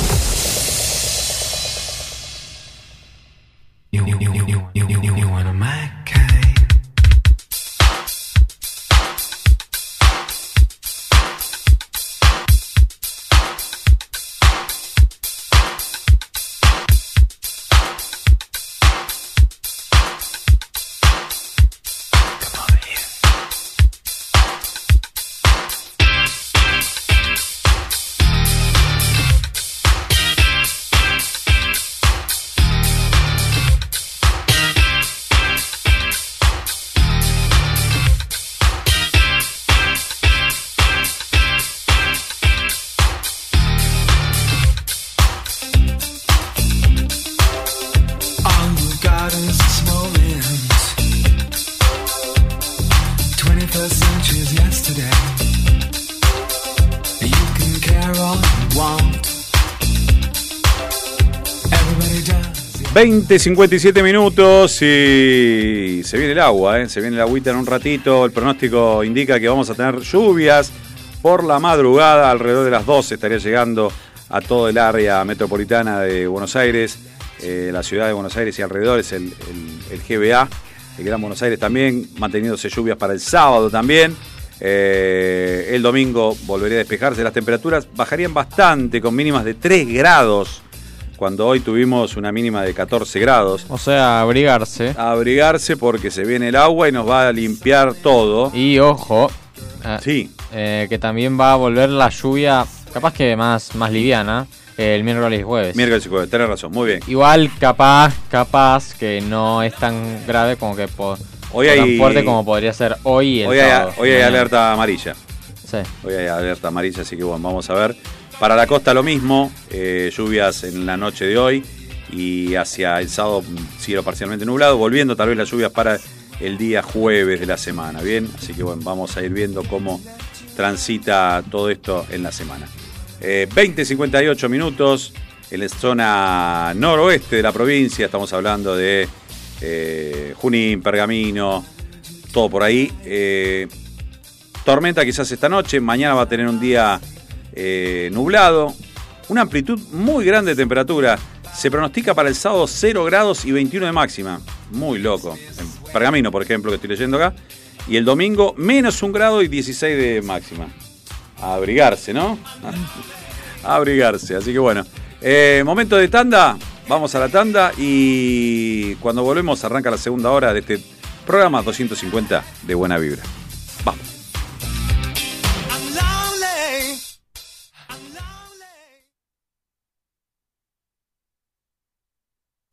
57 minutos y se viene el agua, ¿eh? se viene el agüita en un ratito. El pronóstico indica que vamos a tener lluvias por la madrugada, alrededor de las 12 estaría llegando a todo el área metropolitana de Buenos Aires, eh, la ciudad de Buenos Aires y alrededores, el, el, GBA, el Gran Buenos Aires también, manteniéndose lluvias para el sábado también. Eh, el domingo volvería a despejarse, las temperaturas bajarían bastante, con mínimas de 3 grados cuando hoy tuvimos una mínima de 14 grados. O sea, abrigarse. Abrigarse porque se viene el agua y nos va a limpiar todo. Y ojo, eh, Sí, eh, que también va a volver la lluvia, capaz que más, más liviana, el miércoles y jueves. miércoles y jueves, tenés razón, muy bien. Igual capaz, capaz que no es tan grave como que po- Hoy o tan hay- fuerte como podría ser hoy el Hoy hay, sábado. hoy hay alerta amarilla. Sí. Hoy hay alerta amarilla, así que bueno, vamos a ver. Para la costa lo mismo, eh, lluvias en la noche de hoy y hacia el sábado cielo parcialmente nublado, volviendo tal vez las lluvias para el día jueves de la semana, ¿bien? Así que bueno, vamos a ir viendo cómo transita todo esto en la semana. Eh, 20, 58 minutos en la zona noroeste de la provincia, estamos hablando de eh, Junín, Pergamino, todo por ahí. Eh, tormenta quizás esta noche, mañana va a tener un día eh, nublado, una amplitud muy grande de temperatura. Se pronostica para el sábado 0 grados y 21 de máxima. Muy loco. En Pergamino, por ejemplo, que estoy leyendo acá. Y el domingo menos un grado y 16 de máxima. Abrigarse, ¿no? Abrigarse. Así que bueno. Eh, momento de tanda. Vamos a la tanda y cuando volvemos arranca la segunda hora de este programa 250 de Buena Vibra. Vamos.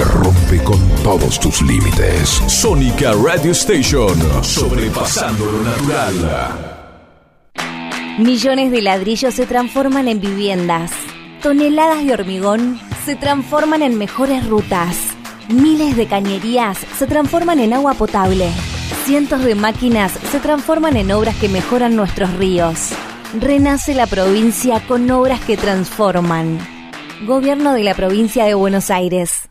que rompe con todos tus límites. Sónica Radio Station. Sobrepasando lo natural. Millones de ladrillos se transforman en viviendas. Toneladas de hormigón se transforman en mejores rutas. Miles de cañerías se transforman en agua potable. Cientos de máquinas se transforman en obras que mejoran nuestros ríos. Renace la provincia con obras que transforman. Gobierno de la provincia de Buenos Aires.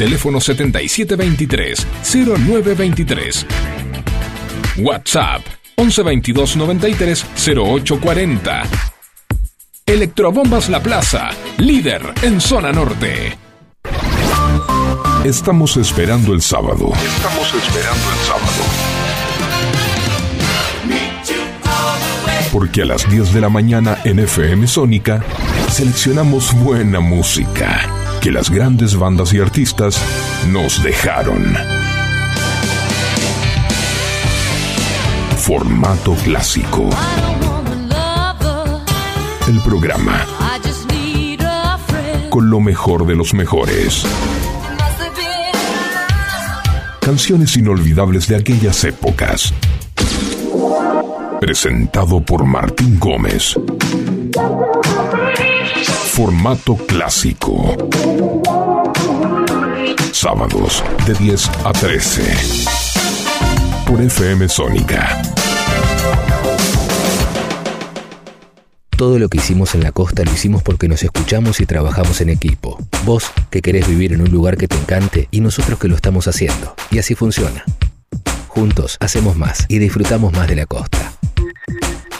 Teléfono 7723-0923. WhatsApp 1122 93 0840. Electrobombas La Plaza, líder en zona norte. Estamos esperando el sábado. Estamos esperando el sábado. Porque a las 10 de la mañana en FM Sónica seleccionamos buena música que las grandes bandas y artistas nos dejaron. Formato clásico. El programa con lo mejor de los mejores. Canciones inolvidables de aquellas épocas. Presentado por Martín Gómez. Formato clásico. Sábados de 10 a 13. Por FM Sónica. Todo lo que hicimos en la costa lo hicimos porque nos escuchamos y trabajamos en equipo. Vos que querés vivir en un lugar que te encante y nosotros que lo estamos haciendo. Y así funciona. Juntos hacemos más y disfrutamos más de la costa.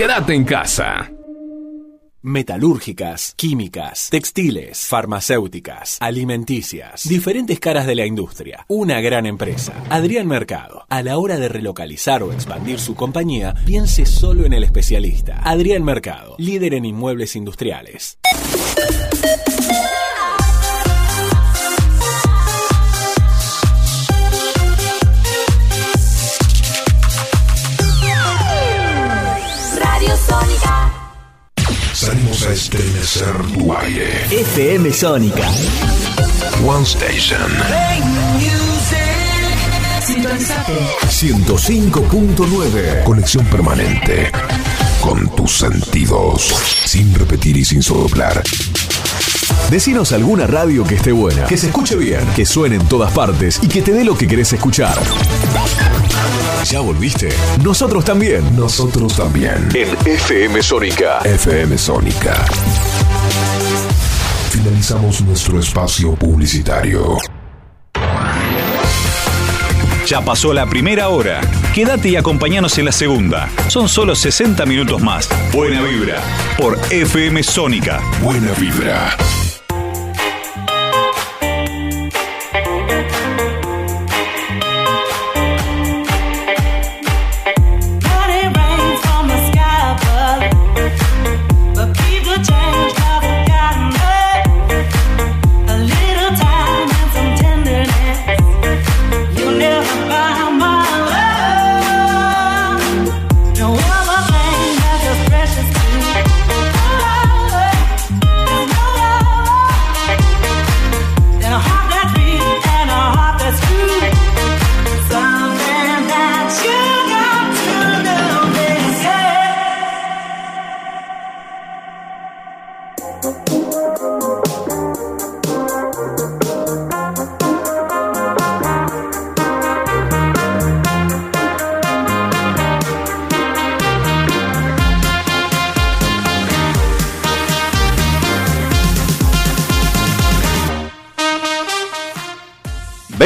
Quédate en casa. Metalúrgicas, químicas, textiles, farmacéuticas, alimenticias, diferentes caras de la industria, una gran empresa. Adrián Mercado, a la hora de relocalizar o expandir su compañía, piense solo en el especialista. Adrián Mercado, líder en inmuebles industriales. Salimos a estremecer tu aire. FM Sónica. One Station. Sintonizate. 105.9. Conexión permanente. Con tus sentidos. Sin repetir y sin soplar. Decinos alguna radio que esté buena, que se escuche bien, que suene en todas partes y que te dé lo que querés escuchar. ¿Ya volviste? Nosotros también. Nosotros también. En FM Sónica. FM Sónica. Finalizamos nuestro espacio publicitario. Ya pasó la primera hora. Quédate y acompañanos en la segunda. Son solo 60 minutos más. Buena vibra. Por FM Sónica. Buena vibra.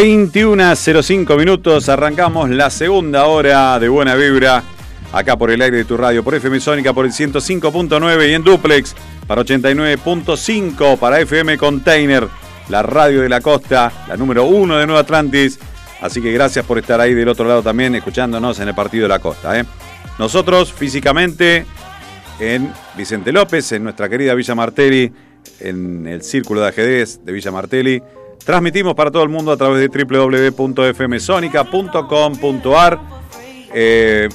...21.05 minutos... ...arrancamos la segunda hora de Buena Vibra... ...acá por el aire de tu radio... ...por FM Sónica por el 105.9... ...y en Duplex para 89.5... ...para FM Container... ...la radio de la costa... ...la número uno de Nueva Atlantis... ...así que gracias por estar ahí del otro lado también... ...escuchándonos en el partido de la costa... ¿eh? Nosotros físicamente... ...en Vicente López... ...en nuestra querida Villa Martelli... ...en el círculo de ajedrez de Villa Martelli... Transmitimos para todo el mundo a través de www.fmsonica.com.ar. Eh,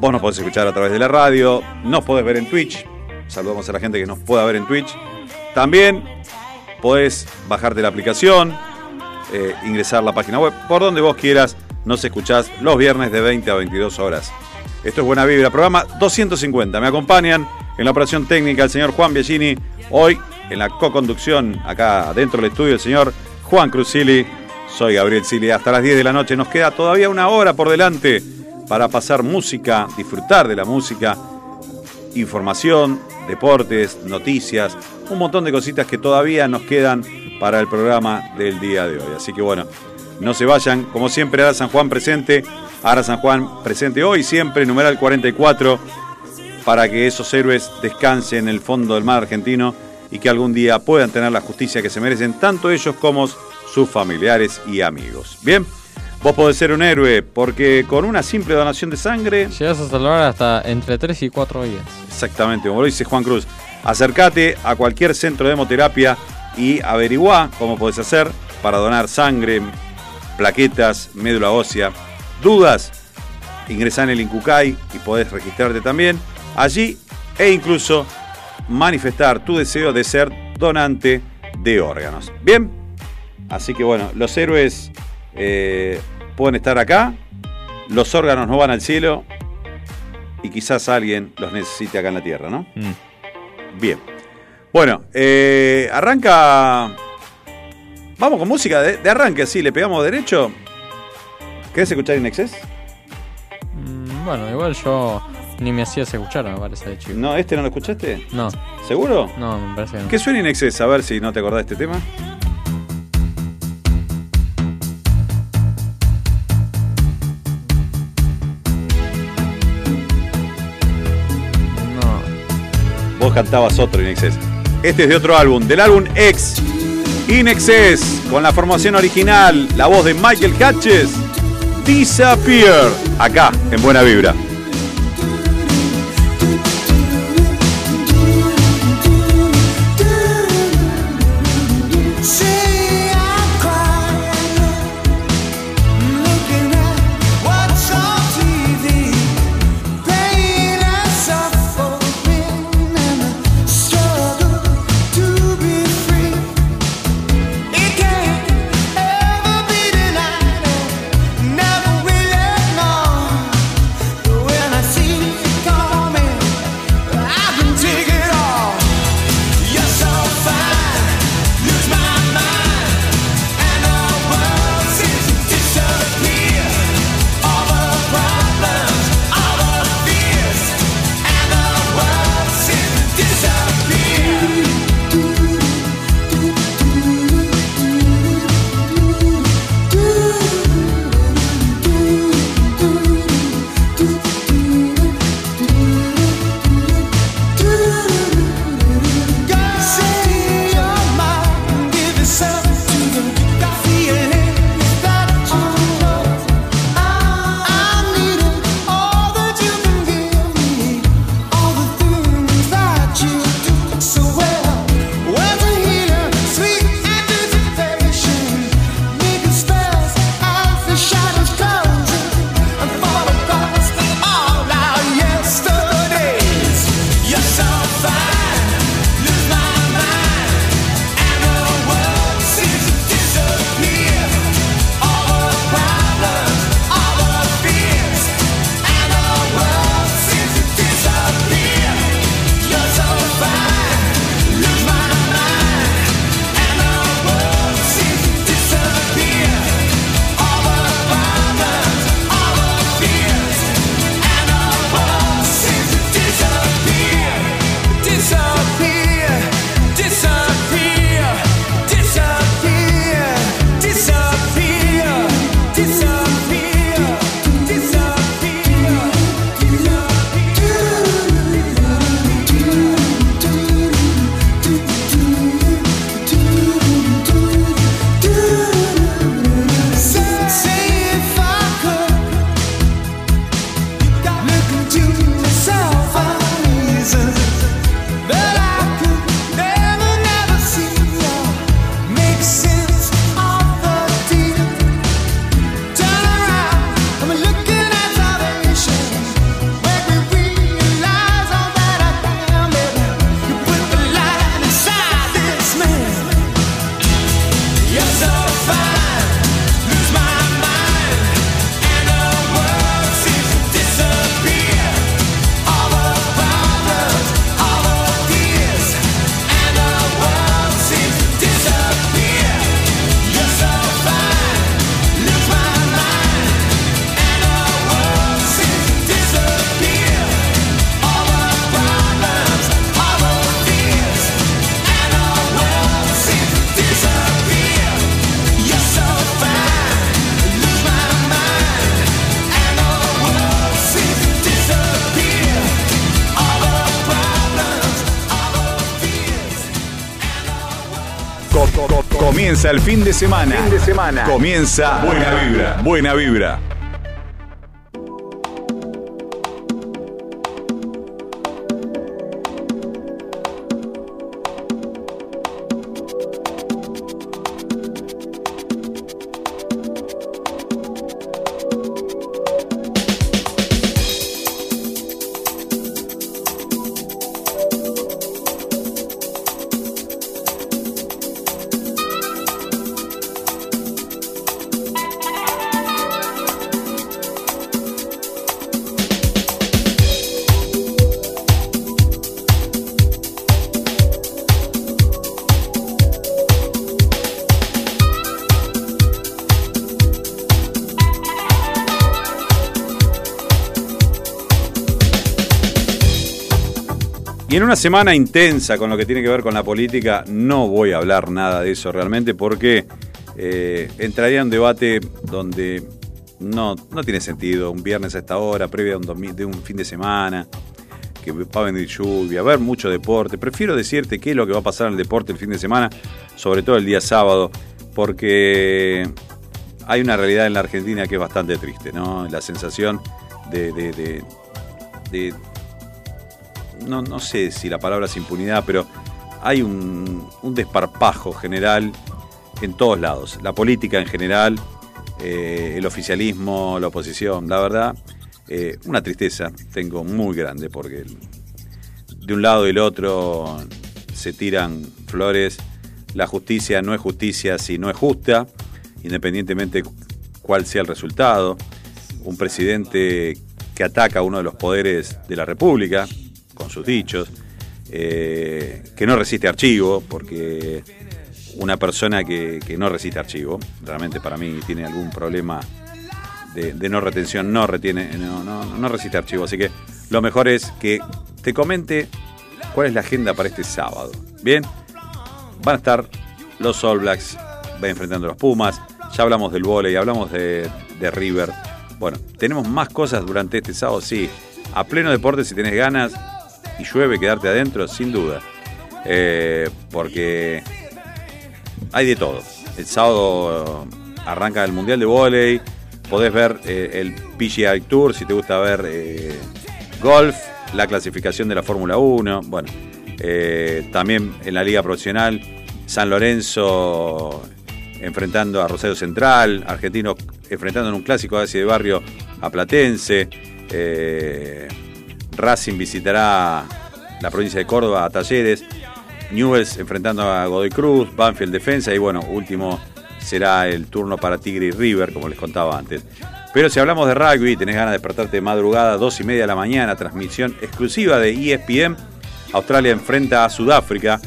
vos nos podés escuchar a través de la radio, nos podés ver en Twitch. Saludamos a la gente que nos pueda ver en Twitch. También podés bajarte la aplicación, eh, ingresar a la página web, por donde vos quieras. Nos escuchás los viernes de 20 a 22 horas. Esto es Buena Vibra, programa 250. Me acompañan en la operación técnica el señor Juan Biagini. Hoy en la co-conducción, acá dentro del estudio, el señor Juan Cruzili. Soy Gabriel Sili. Hasta las 10 de la noche nos queda todavía una hora por delante para pasar música, disfrutar de la música información, deportes, noticias, un montón de cositas que todavía nos quedan para el programa del día de hoy. Así que bueno, no se vayan, como siempre, Ara San Juan presente, Ara San Juan presente hoy, siempre, numeral 44, para que esos héroes descansen en el fondo del mar argentino y que algún día puedan tener la justicia que se merecen tanto ellos como sus familiares y amigos. Bien, vos podés ser un héroe porque con una simple donación de sangre... Llegas a salvar hasta entre 3 y 4 días. Exactamente, como lo dice Juan Cruz. Acércate a cualquier centro de hemoterapia y averigua cómo podés hacer para donar sangre, plaquetas, médula ósea. ¿Dudas? Ingresá en el Incucay y podés registrarte también allí e incluso manifestar tu deseo de ser donante de órganos. Bien, así que bueno, los héroes eh, pueden estar acá, los órganos no van al cielo y quizás alguien los necesite acá en la tierra, ¿no? Bien. Bueno, eh, arranca. Vamos con música de, de arranque, así, le pegamos derecho. ¿Querés escuchar Inexcess? Mm, Bueno, igual yo ni me hacías escuchar, me parece, de chico. No, ¿este no lo escuchaste? No. ¿Seguro? No, me parece que no. ¿Qué suena Inexcess? A ver si no te acordás de este tema. No. Vos cantabas otro Inexcess. Este es de otro álbum, del álbum X. Inexcess, con la formación original, la voz de Michael Hatches. Disappear. Acá, en Buena Vibra. Comienza el fin de semana. Fin de semana. Comienza Buena Vibra. Buena Vibra. Y en una semana intensa con lo que tiene que ver con la política, no voy a hablar nada de eso realmente porque eh, entraría en un debate donde no, no tiene sentido. Un viernes a esta hora, previa a un, de un fin de semana, que va a venir lluvia, a haber mucho deporte. Prefiero decirte qué es lo que va a pasar en el deporte el fin de semana, sobre todo el día sábado, porque hay una realidad en la Argentina que es bastante triste, ¿no? La sensación de no, no sé si la palabra es impunidad, pero hay un, un desparpajo general en todos lados. La política en general, eh, el oficialismo, la oposición, la verdad, eh, una tristeza tengo muy grande porque el- de un lado y del otro se tiran flores. La justicia no es justicia si no es justa, independientemente cuál sea el resultado. Un presidente que ataca uno de los poderes de la República, con sus dichos, eh, que no resiste archivo, porque una persona que, que no resiste archivo, realmente para mí tiene algún problema de, de no retención, no retiene, no, no, no resiste archivo. Así que lo mejor es que te comente cuál es la agenda para este sábado. Bien, van a estar los All Blacks va enfrentando a los Pumas. Ya hablamos del volei, hablamos de, de River. Bueno, tenemos más cosas durante este sábado, sí. A pleno deporte si tenés ganas y llueve, quedarte adentro, sin duda. Eh, porque hay de todo. El sábado arranca el Mundial de Volei. Podés ver eh, el PGA Tour si te gusta ver eh, golf, la clasificación de la Fórmula 1. Bueno, también en la Liga Profesional, San Lorenzo enfrentando a Rosario Central, Argentino enfrentando en un clásico así de barrio a Platense. Racing visitará la provincia de Córdoba a Talleres. Newells enfrentando a Godoy Cruz, Banfield defensa y bueno, último será el turno para Tigre y River, como les contaba antes. Pero si hablamos de rugby, tenés ganas de despertarte de madrugada, dos y media de la mañana, transmisión exclusiva de ESPN. Australia enfrenta a Sudáfrica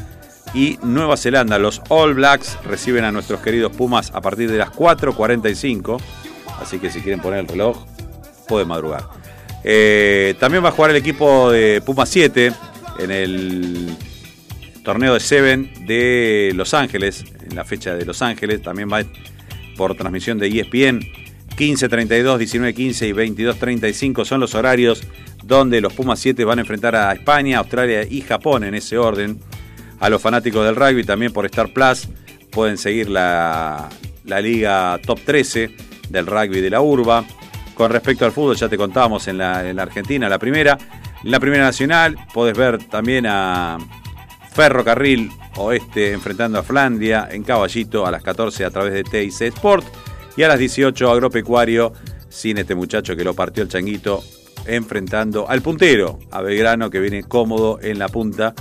y Nueva Zelanda. Los All Blacks reciben a nuestros queridos Pumas a partir de las 4.45. Así que si quieren poner el reloj, pueden madrugar. Eh, también va a jugar el equipo de Pumas 7 en el torneo de Seven de Los Ángeles, en la fecha de Los Ángeles. También va por transmisión de ESPN. 15.32, 19.15 y 22.35 son los horarios donde los Pumas 7 van a enfrentar a España, Australia y Japón en ese orden. A los fanáticos del rugby también por Star Plus pueden seguir la, la liga top 13 del rugby de la urba. Con respecto al fútbol, ya te contábamos en la, en la Argentina, la primera. En la primera nacional podés ver también a Ferrocarril Oeste enfrentando a Flandia en Caballito a las 14 a través de TIC Sport. Y a las 18 Agropecuario sin este muchacho que lo partió el changuito enfrentando al puntero, a Belgrano que viene cómodo en la punta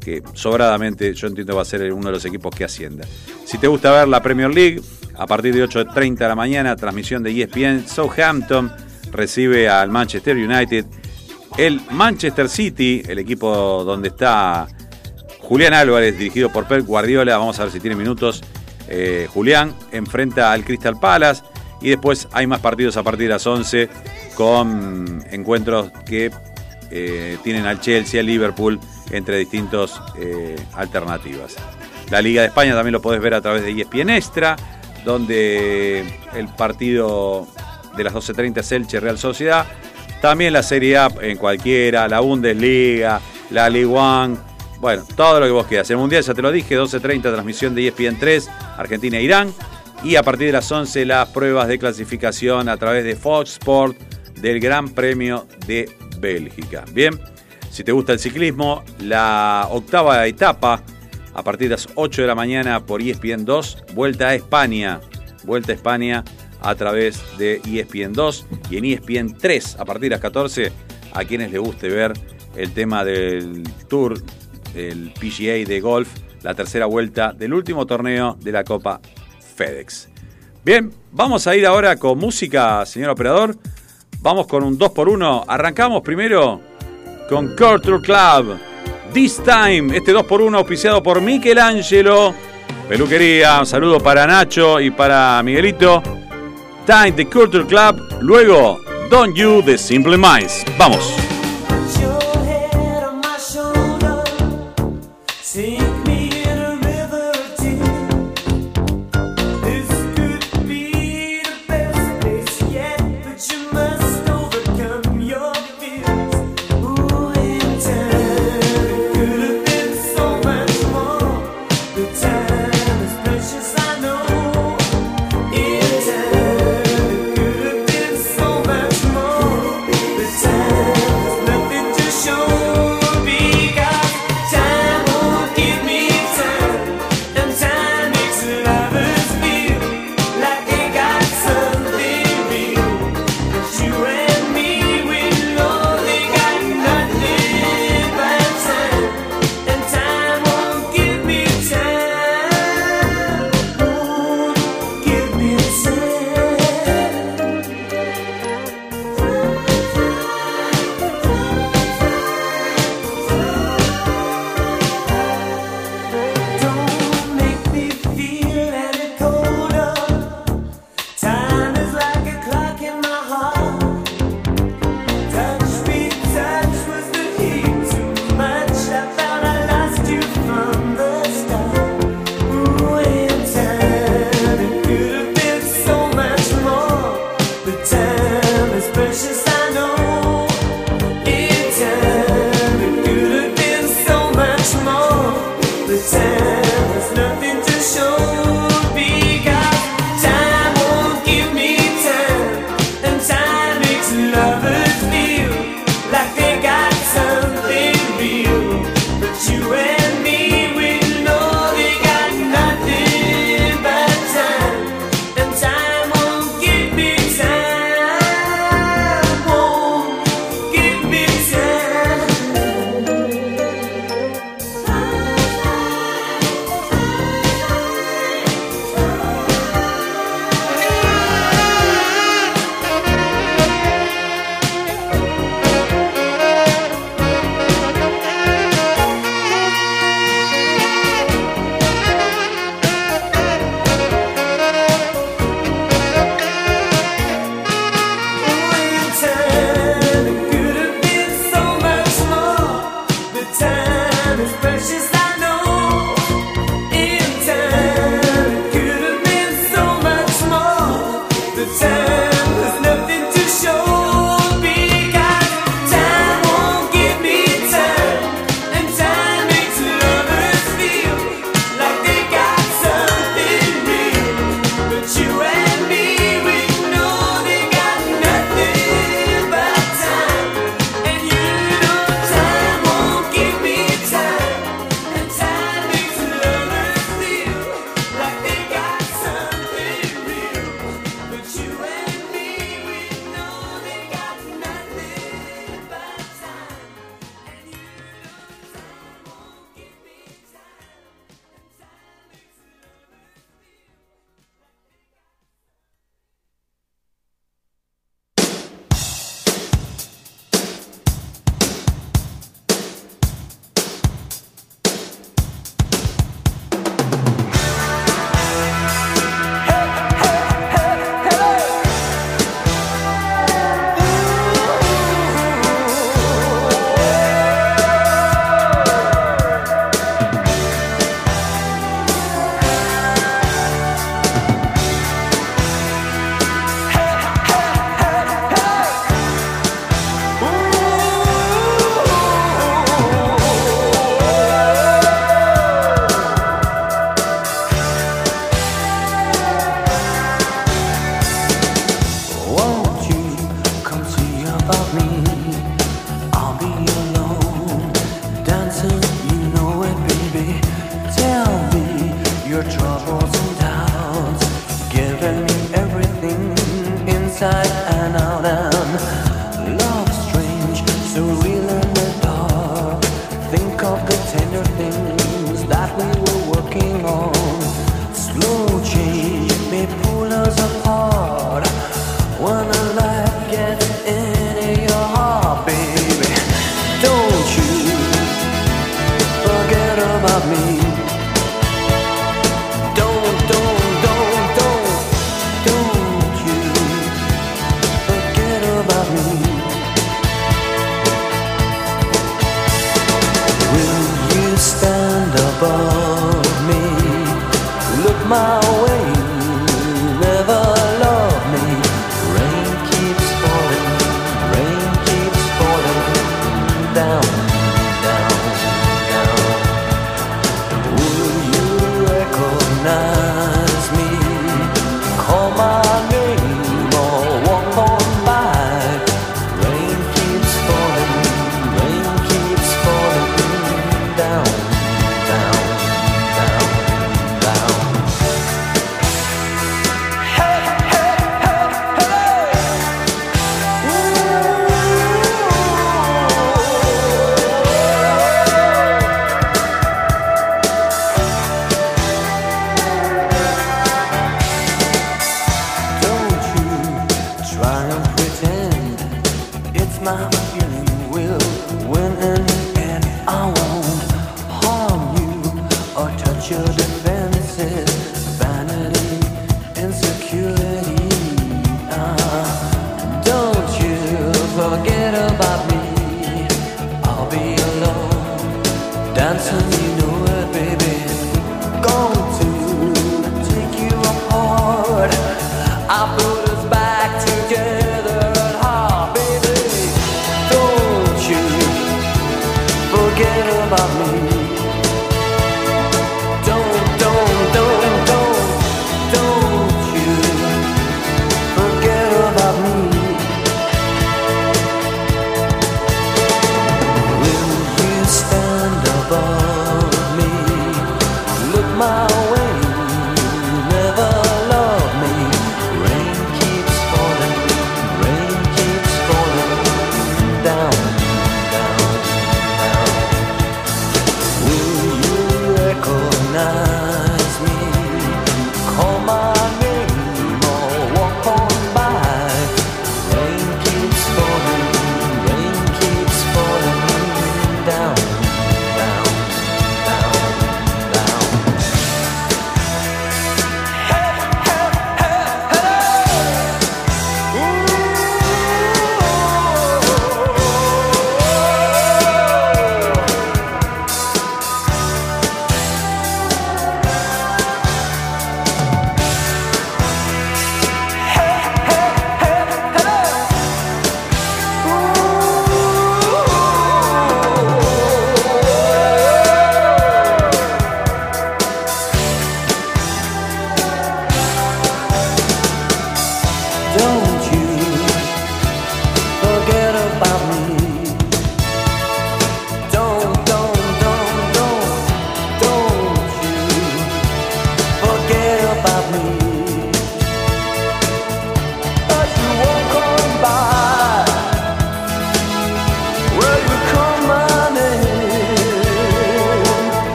que sobradamente yo entiendo va a ser uno de los equipos que ascienda. Si te gusta ver la Premier League, a partir de 8.30 de la mañana, transmisión de ESPN, Southampton recibe al Manchester United. El Manchester City, el equipo donde está Julián Álvarez, dirigido por Pep Guardiola, vamos a ver si tiene minutos. Eh, Julián enfrenta al Crystal Palace y después hay más partidos a partir de las 11 con encuentros que eh, tienen al Chelsea, al Liverpool, entre distintas eh, alternativas. La Liga de España también lo podés ver a través de ESPN Extra, donde el partido de las 12.30 es Elche Real Sociedad. También la Serie A en cualquiera, la Bundesliga, la Ligue 1, Bueno, todo lo que vos quieras. El Mundial ya te lo dije, 12.30 transmisión de E ESPN 3, Argentina e Irán. Y a partir de las 11 las pruebas de clasificación a través de Fox Sport del Gran Premio de Bélgica. Bien, si te gusta el ciclismo, la octava etapa a partir de las 8 de la mañana por ESPN 2, vuelta a España. Vuelta a España a través de ESPN 2 y en E ESPN 3 a partir de las 14 a quienes les guste ver el tema del Tour, el PGA de golf, la tercera vuelta del último torneo de la Copa FedEx. Bien, vamos a ir ahora con música, señor operador. Vamos con un 2x1. Arrancamos primero con Culture Club. This Time, este 2x1 auspiciado por Michelangelo. Peluquería, un saludo para Nacho y para Miguelito. Time the Culture Club. Luego, Don't You de Simple Minds. Vamos.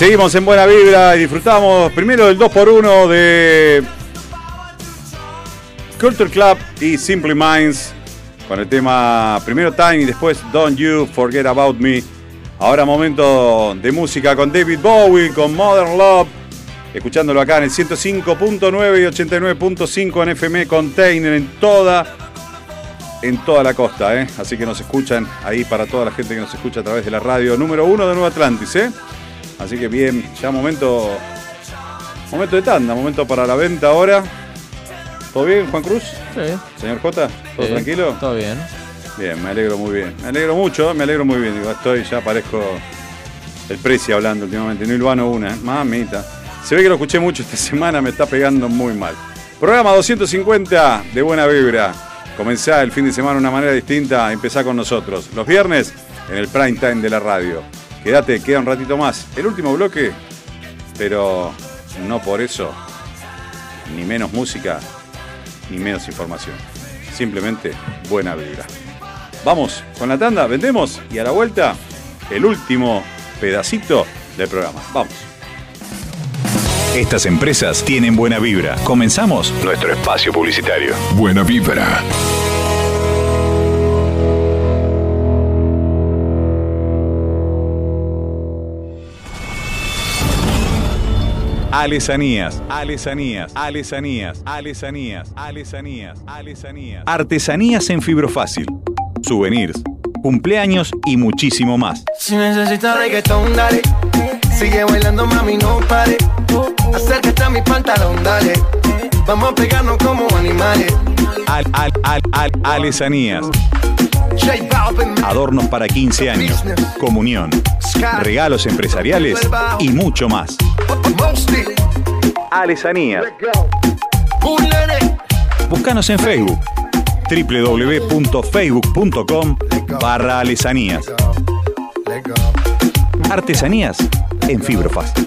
Seguimos en buena vibra y disfrutamos primero del 2x1 de Culture Club y Simply Minds con el tema primero Time y después Don't You Forget About Me. Ahora momento de música con David Bowie, con Modern Love, escuchándolo acá en el 105.9 y 89.5 en FM Container en toda en toda la costa, ¿eh? así que nos escuchan ahí para toda la gente que nos escucha a través de la radio número uno de Nueva Atlantis, ¿eh? Así que bien, ya momento momento de tanda, momento para la venta ahora. ¿Todo bien, Juan Cruz? Sí. Señor Jota, ¿todo Sí, tranquilo? Todo bien. Bien, me alegro muy bien. Me alegro mucho, me alegro muy bien. Digo, estoy, ya parezco el Preci hablando últimamente. No hilvano una, ¿eh? mamita. Se ve que lo escuché mucho esta semana, me está pegando muy mal. Programa 250 de Buena Vibra. Comenzá el fin de semana de una manera distinta, empezá con nosotros. Los viernes en el prime time de la radio. Quédate, queda un ratito más. El último bloque, pero no por eso, ni menos música, ni menos información. Simplemente buena vibra. Vamos con la tanda, vendemos y a la vuelta el último pedacito del programa. Vamos. Estas empresas tienen buena vibra. Comenzamos nuestro espacio publicitario. Buena vibra. Alesanías, alesanías, alesanías, alesanías, alesanías, alesanías. Artesanías en fibrofácil. Souvenirs, cumpleaños y muchísimo más. Si necesitas reggaetón, dale. Sigue bailando, mami, no pare. Acércate a mi pantalón, dale. Vamos a pegarnos como animales. Al, al, al, al, alesanías. Adornos para 15 años, comunión, regalos empresariales y mucho más. Nene. Búscanos en Facebook www.facebook.com barra alesanías. Artesanías en fibrofácil.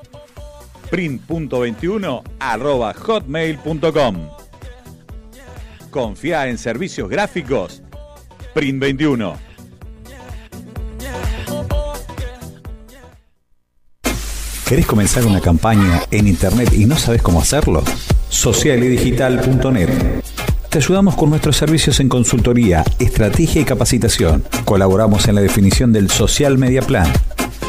print.21 arroba hotmail.com. Confía en servicios gráficos Print21. ¿Querés comenzar una campaña en internet y no sabes cómo hacerlo? Socialidigital.net. Te ayudamos con nuestros servicios en consultoría, estrategia y capacitación. Colaboramos en la definición del Social Media Plan.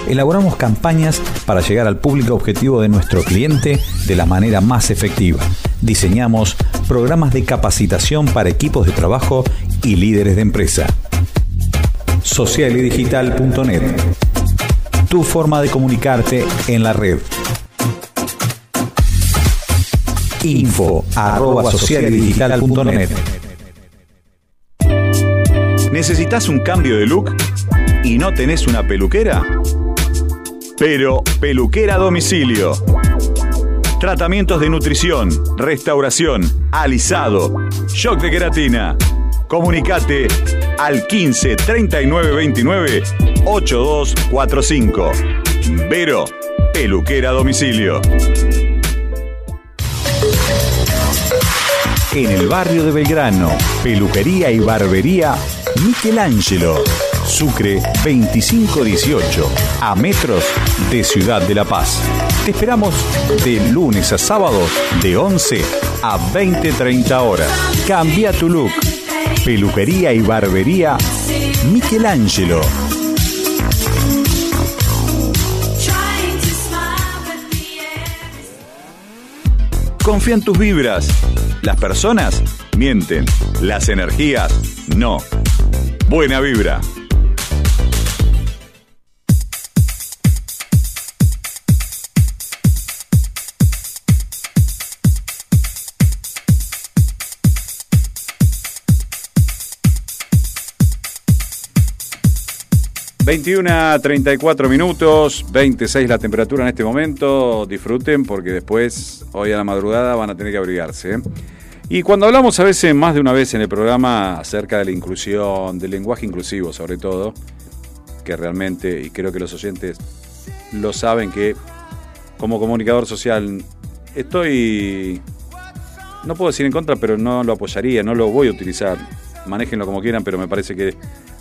Elaboramos campañas para llegar al público objetivo de nuestro cliente de la manera más efectiva. Diseñamos programas de capacitación para equipos de trabajo y líderes de empresa. Socialidigital.net tu forma de comunicarte en la red. Info arroba socialdigital.net ¿Necesitas un cambio de look y no tenés una peluquera? Pero peluquera domicilio. Tratamientos de nutrición, restauración, alisado, shock de queratina. Comunicate al 15 39 29 8245. Vero, peluquera domicilio. En el barrio de Belgrano, peluquería y barbería Michelangelo. Sucre 2518, a metros de Ciudad de La Paz. Te esperamos de lunes a sábado de 11 a 20-30 horas. Cambia tu look. Peluquería y barbería Michelangelo. Confía en tus vibras. Las personas mienten. Las energías no. Buena vibra. 21 a 34 minutos, 26 la temperatura en este momento. Disfruten porque después, hoy a la madrugada, van a tener que abrigarse. ¿eh? Y cuando hablamos a veces, más de una vez en el programa, acerca de la inclusión, del lenguaje inclusivo sobre todo, que realmente, y creo que los oyentes lo saben, que como comunicador social estoy, no puedo decir en contra, pero no lo apoyaría, no lo voy a utilizar. Manéjenlo como quieran, pero me parece que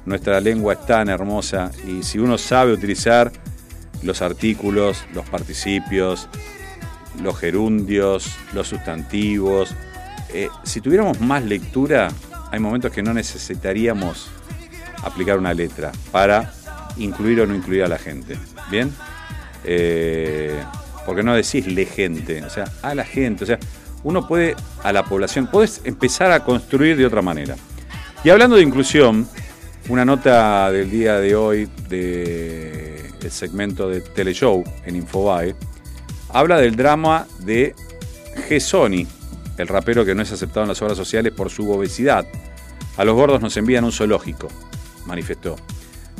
nuestra lengua es tan hermosa y si uno sabe utilizar los artículos, los participios, los gerundios, los sustantivos, eh, si tuviéramos más lectura, hay momentos que no necesitaríamos aplicar una letra para incluir o no incluir a la gente. ¿Bien? Eh, porque no decís le gente, o sea, a la gente, o sea, uno puede a la población, puedes empezar a construir de otra manera. Y hablando de inclusión, una nota del día de hoy del segmento de Teleshow en Infobae habla del drama de Gesoni, el rapero que no es aceptado en las obras sociales por su obesidad. A los gordos nos envían un zoológico, manifestó.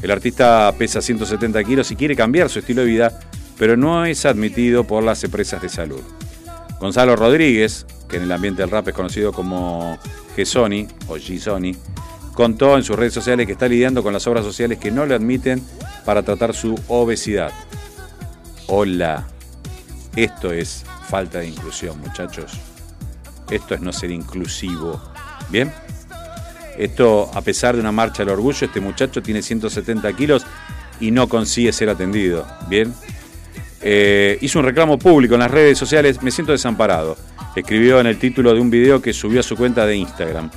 El artista pesa 170 kilos y quiere cambiar su estilo de vida, pero no es admitido por las empresas de salud. Gonzalo Rodríguez, que en el ambiente del rap es conocido como Gesoni o Gisoni, contó en sus redes sociales que está lidiando con las obras sociales que no le admiten para tratar su obesidad. Hola, esto es falta de inclusión, muchachos. Esto es no ser inclusivo. ¿Bien? Esto, a pesar de una marcha del orgullo, este muchacho tiene 170 kilos y no consigue ser atendido. ¿Bien? Eh, hizo un reclamo público en las redes sociales, me siento desamparado. Escribió en el título de un video que subió a su cuenta de Instagram.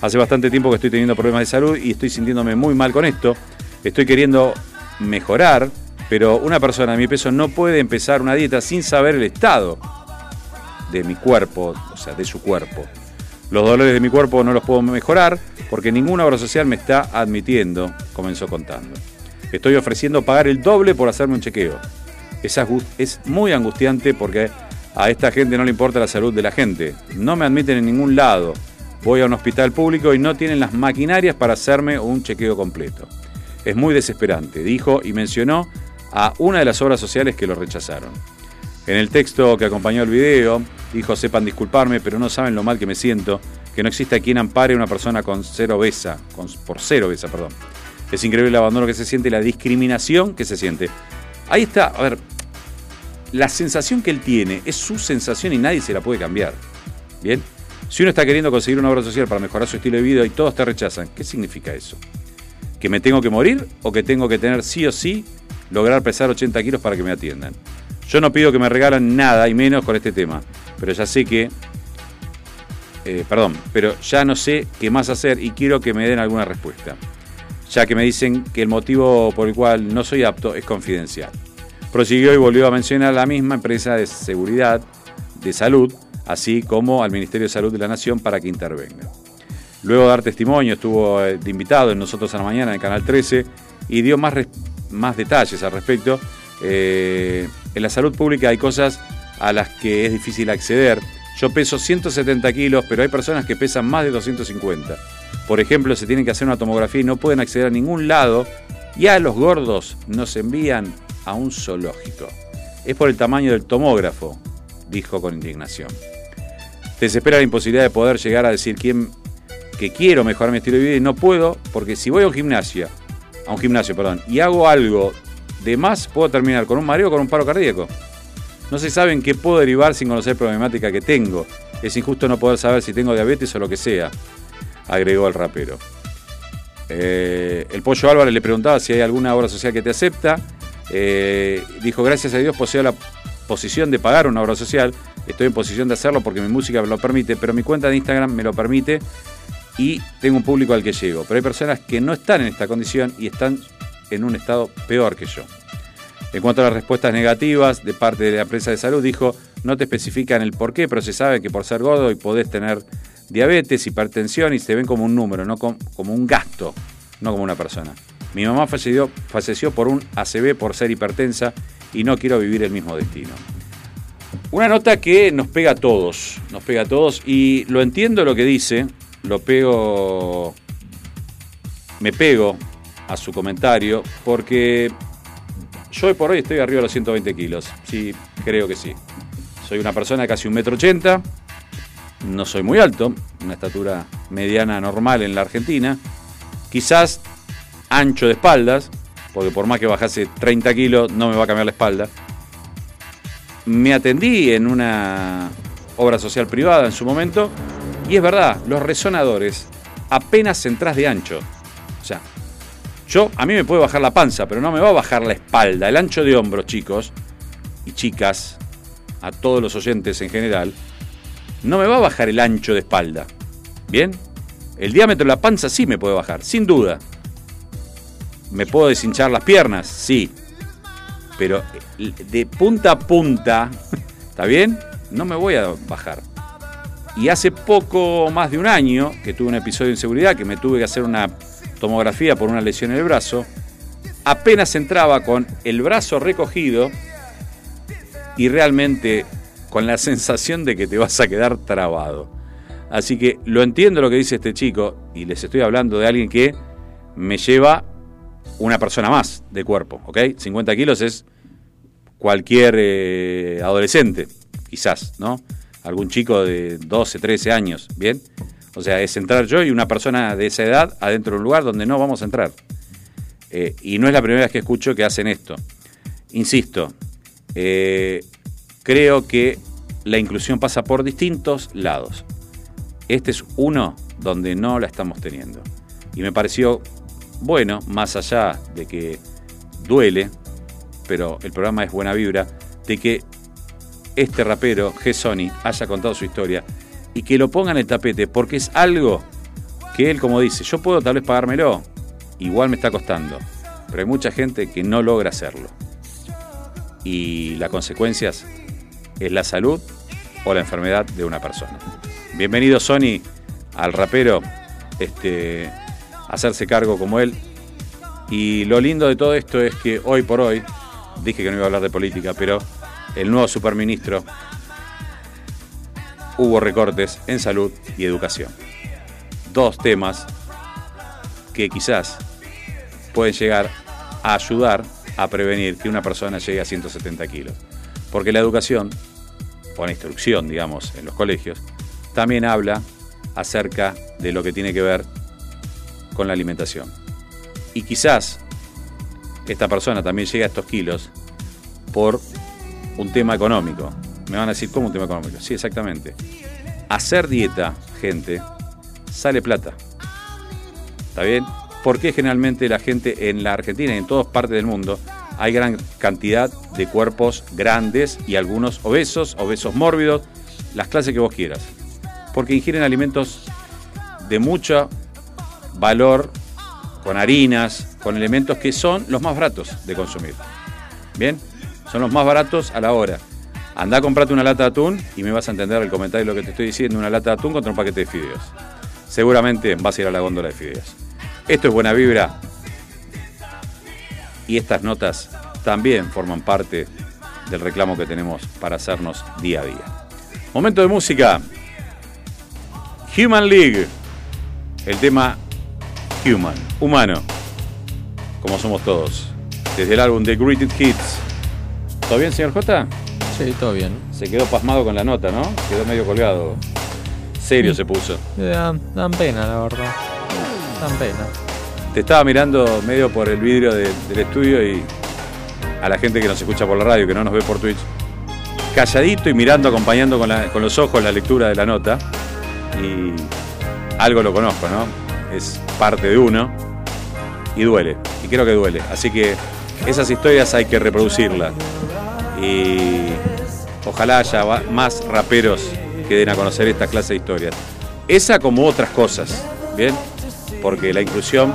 Hace bastante tiempo que estoy teniendo problemas de salud y estoy sintiéndome muy mal con esto. Estoy queriendo mejorar, pero una persona de mi peso no puede empezar una dieta sin saber el estado de mi cuerpo, o sea, de su cuerpo. Los dolores de mi cuerpo no los puedo mejorar porque ninguna obra social me está admitiendo, comenzó contando. Estoy ofreciendo pagar el doble por hacerme un chequeo. Es, es muy angustiante porque a esta gente no le importa la salud de la gente. No me admiten en ningún lado. Voy a un hospital público y no tienen las maquinarias para hacerme un chequeo completo. Es muy desesperante, dijo y mencionó a una de las obras sociales que lo rechazaron. En el texto que acompañó el video, dijo, sepan disculparme, pero no saben lo mal que me siento, que no exista quien ampare a una persona con ser obesa, con- por ser obesa, perdón. Es increíble el abandono que se siente y la discriminación que se siente. Ahí está, a ver, la sensación que él tiene es su sensación y nadie se la puede cambiar. ¿Bien? Si uno está queriendo conseguir una obra social para mejorar su estilo de vida y todos te rechazan, ¿qué significa eso? ¿Que me tengo que morir o que tengo que tener sí o sí lograr pesar 80 kilos para que me atiendan? Yo no pido que me regalan nada y menos con este tema, pero ya sé que... eh, perdón, pero ya no sé qué más hacer y quiero que me den alguna respuesta, ya que me dicen que el motivo por el cual no soy apto es confidencial. Prosiguió y volvió a mencionar la misma empresa de seguridad de salud, así como al Ministerio de Salud de la Nación para que intervenga. Luego de dar testimonio, estuvo eh, de invitado en Nosotros a la Mañana en el Canal 13 y dio más, más detalles al respecto. Eh, en la salud pública hay cosas a las que es difícil acceder. Yo peso 170 kilos, pero hay personas que pesan más de 250. Por ejemplo, se tienen que hacer una tomografía y no pueden acceder a ningún lado. Y a los gordos nos envían a un zoológico. Es por el tamaño del tomógrafo, dijo con indignación. Desespera la imposibilidad de poder llegar a decir quién que quiero mejorar mi estilo de vida y no puedo, porque si voy a un gimnasio, a un gimnasio, perdón, y hago algo de más, puedo terminar con un mareo o con un paro cardíaco. No se sabe en qué puedo derivar sin conocer problemática que tengo. Es injusto no poder saber si tengo diabetes o lo que sea, agregó el rapero. Eh, el Pollo Álvarez le preguntaba si hay alguna obra social que te acepta. Eh, dijo, gracias a Dios poseo la posición de pagar una obra social. Estoy en posición de hacerlo porque mi música me lo permite, pero mi cuenta de Instagram me lo permite y tengo un público al que llego. Pero hay personas que no están en esta condición y están en un estado peor que yo. En cuanto a las respuestas negativas de parte de la empresa de salud, dijo, no te especifican el por qué, pero se sabe que por ser gordo y podés tener diabetes, hipertensión y se ven como un número, no com- como un gasto, no como una persona. Mi mamá falleció, falleció por un ACV por ser hipertensa y no quiero vivir el mismo destino. Una nota que nos pega a todos, nos pega a todos y lo entiendo lo que dice, lo pego, me pego a su comentario, porque yo hoy por hoy estoy arriba de los 120 kilos. Sí, creo que sí. Soy una persona de casi un metro ochenta. No soy muy alto, una estatura mediana normal en la Argentina. Quizás ancho de espaldas, porque por más que bajase 30 kilos no me va a cambiar la espalda. Me atendí en una obra social privada en su momento y es verdad, los resonadores apenas entras de ancho. O sea, yo, a mí me puede bajar la panza, pero no me va a bajar la espalda. El ancho de hombros, chicos y chicas, a todos los oyentes en general, no me va a bajar el ancho de espalda. ¿Bien? El diámetro de la panza sí me puede bajar, sin duda. ¿Me puedo deshinchar las piernas? Sí. Pero de punta a punta, ¿está bien? No me voy a bajar. Y hace poco más de un año que tuve un episodio de inseguridad, que me tuve que hacer una tomografía por una lesión en el brazo, apenas entraba con el brazo recogido y realmente con la sensación de que te vas a quedar trabado. Así que lo entiendo lo que dice este chico y les estoy hablando de alguien que me lleva una persona más de cuerpo, ¿ok? 50 kilos es cualquier eh, adolescente, quizás, ¿no? Algún chico de 12, 13 años, ¿bien? O sea, es entrar yo y una persona de esa edad adentro de un lugar donde no vamos a entrar. Eh, y no es la primera vez que escucho que hacen esto. Insisto, eh, creo que la inclusión pasa por distintos lados. Este es uno donde no la estamos teniendo. Y me pareció bueno, más allá de que duele, pero el programa es buena vibra, de que este rapero, G. Sony, haya contado su historia y que lo ponga en el tapete, porque es algo que él, como dice, yo puedo tal vez pagármelo, igual me está costando, pero hay mucha gente que no logra hacerlo. Y las consecuencias es la salud o la enfermedad de una persona. Bienvenido Sony al rapero, este, hacerse cargo como él. Y lo lindo de todo esto es que hoy por hoy, dije que no iba a hablar de política, pero el nuevo superministro hubo recortes en salud y educación. Dos temas que quizás pueden llegar a ayudar a prevenir que una persona llegue a 170 kilos. Porque la educación, o la instrucción, digamos, en los colegios, también habla acerca de lo que tiene que ver con la alimentación. Y quizás esta persona también llegue a estos kilos por un tema económico. Me van a decir, ¿cómo un tema económico? Sí, exactamente. Hacer dieta, gente, sale plata. ¿Está bien? Porque generalmente la gente en la Argentina y en todas partes del mundo hay gran cantidad de cuerpos grandes y algunos obesos, obesos mórbidos, las clases que vos quieras. Porque ingieren alimentos de mucho valor, con harinas, con elementos que son los más baratos de consumir. ¿Bien? Son los más baratos a la hora. Anda a comprarte una lata de atún y me vas a entender el comentario de lo que te estoy diciendo, una lata de atún contra un paquete de fideos. Seguramente vas a ir a la góndola de fideos. Esto es buena vibra. Y estas notas también forman parte del reclamo que tenemos para hacernos día a día. Momento de música. Human League. El tema Human, humano. Como somos todos. Desde el álbum The Greatest Hits. ¿Todo bien, señor J? Sí, todo bien. Se quedó pasmado con la nota, ¿no? Quedó medio colgado. Serio se puso. Dan, dan pena, la verdad. Dan pena. Te estaba mirando medio por el vidrio de- del estudio y a la gente que nos escucha por la radio, que no nos ve por Twitch, calladito y mirando, acompañando con, la- con los ojos la lectura de la nota. Y algo lo conozco, ¿no? Es parte de uno y duele. Y creo que duele. Así que esas historias hay que reproducirlas. Y ojalá haya más raperos que den a conocer esta clase de historias. Esa como otras cosas, ¿bien? Porque la inclusión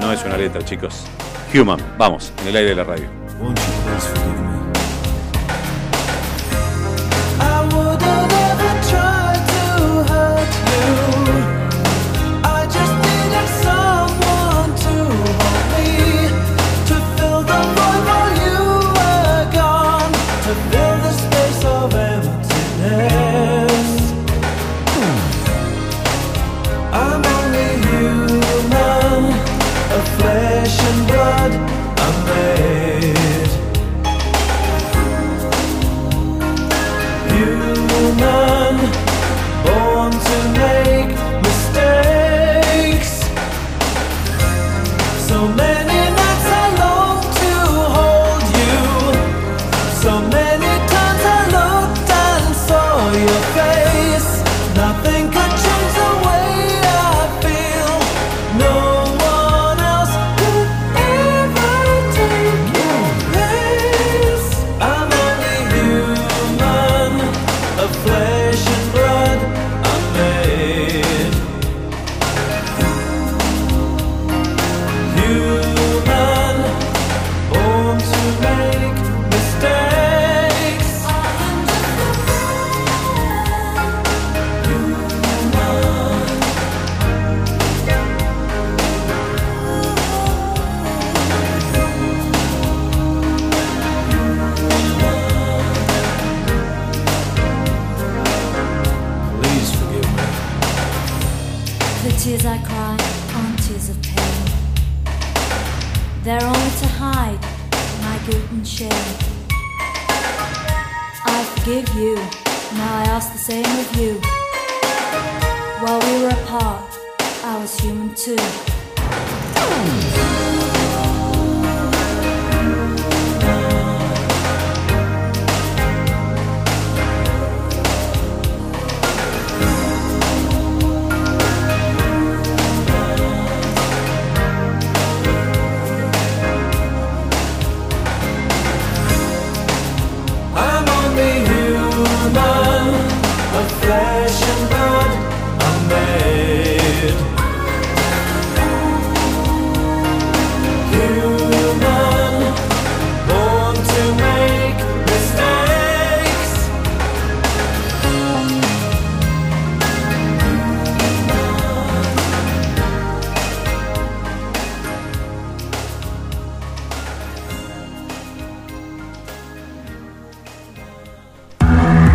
no es una letra, chicos. Human, vamos, en el aire de la radio.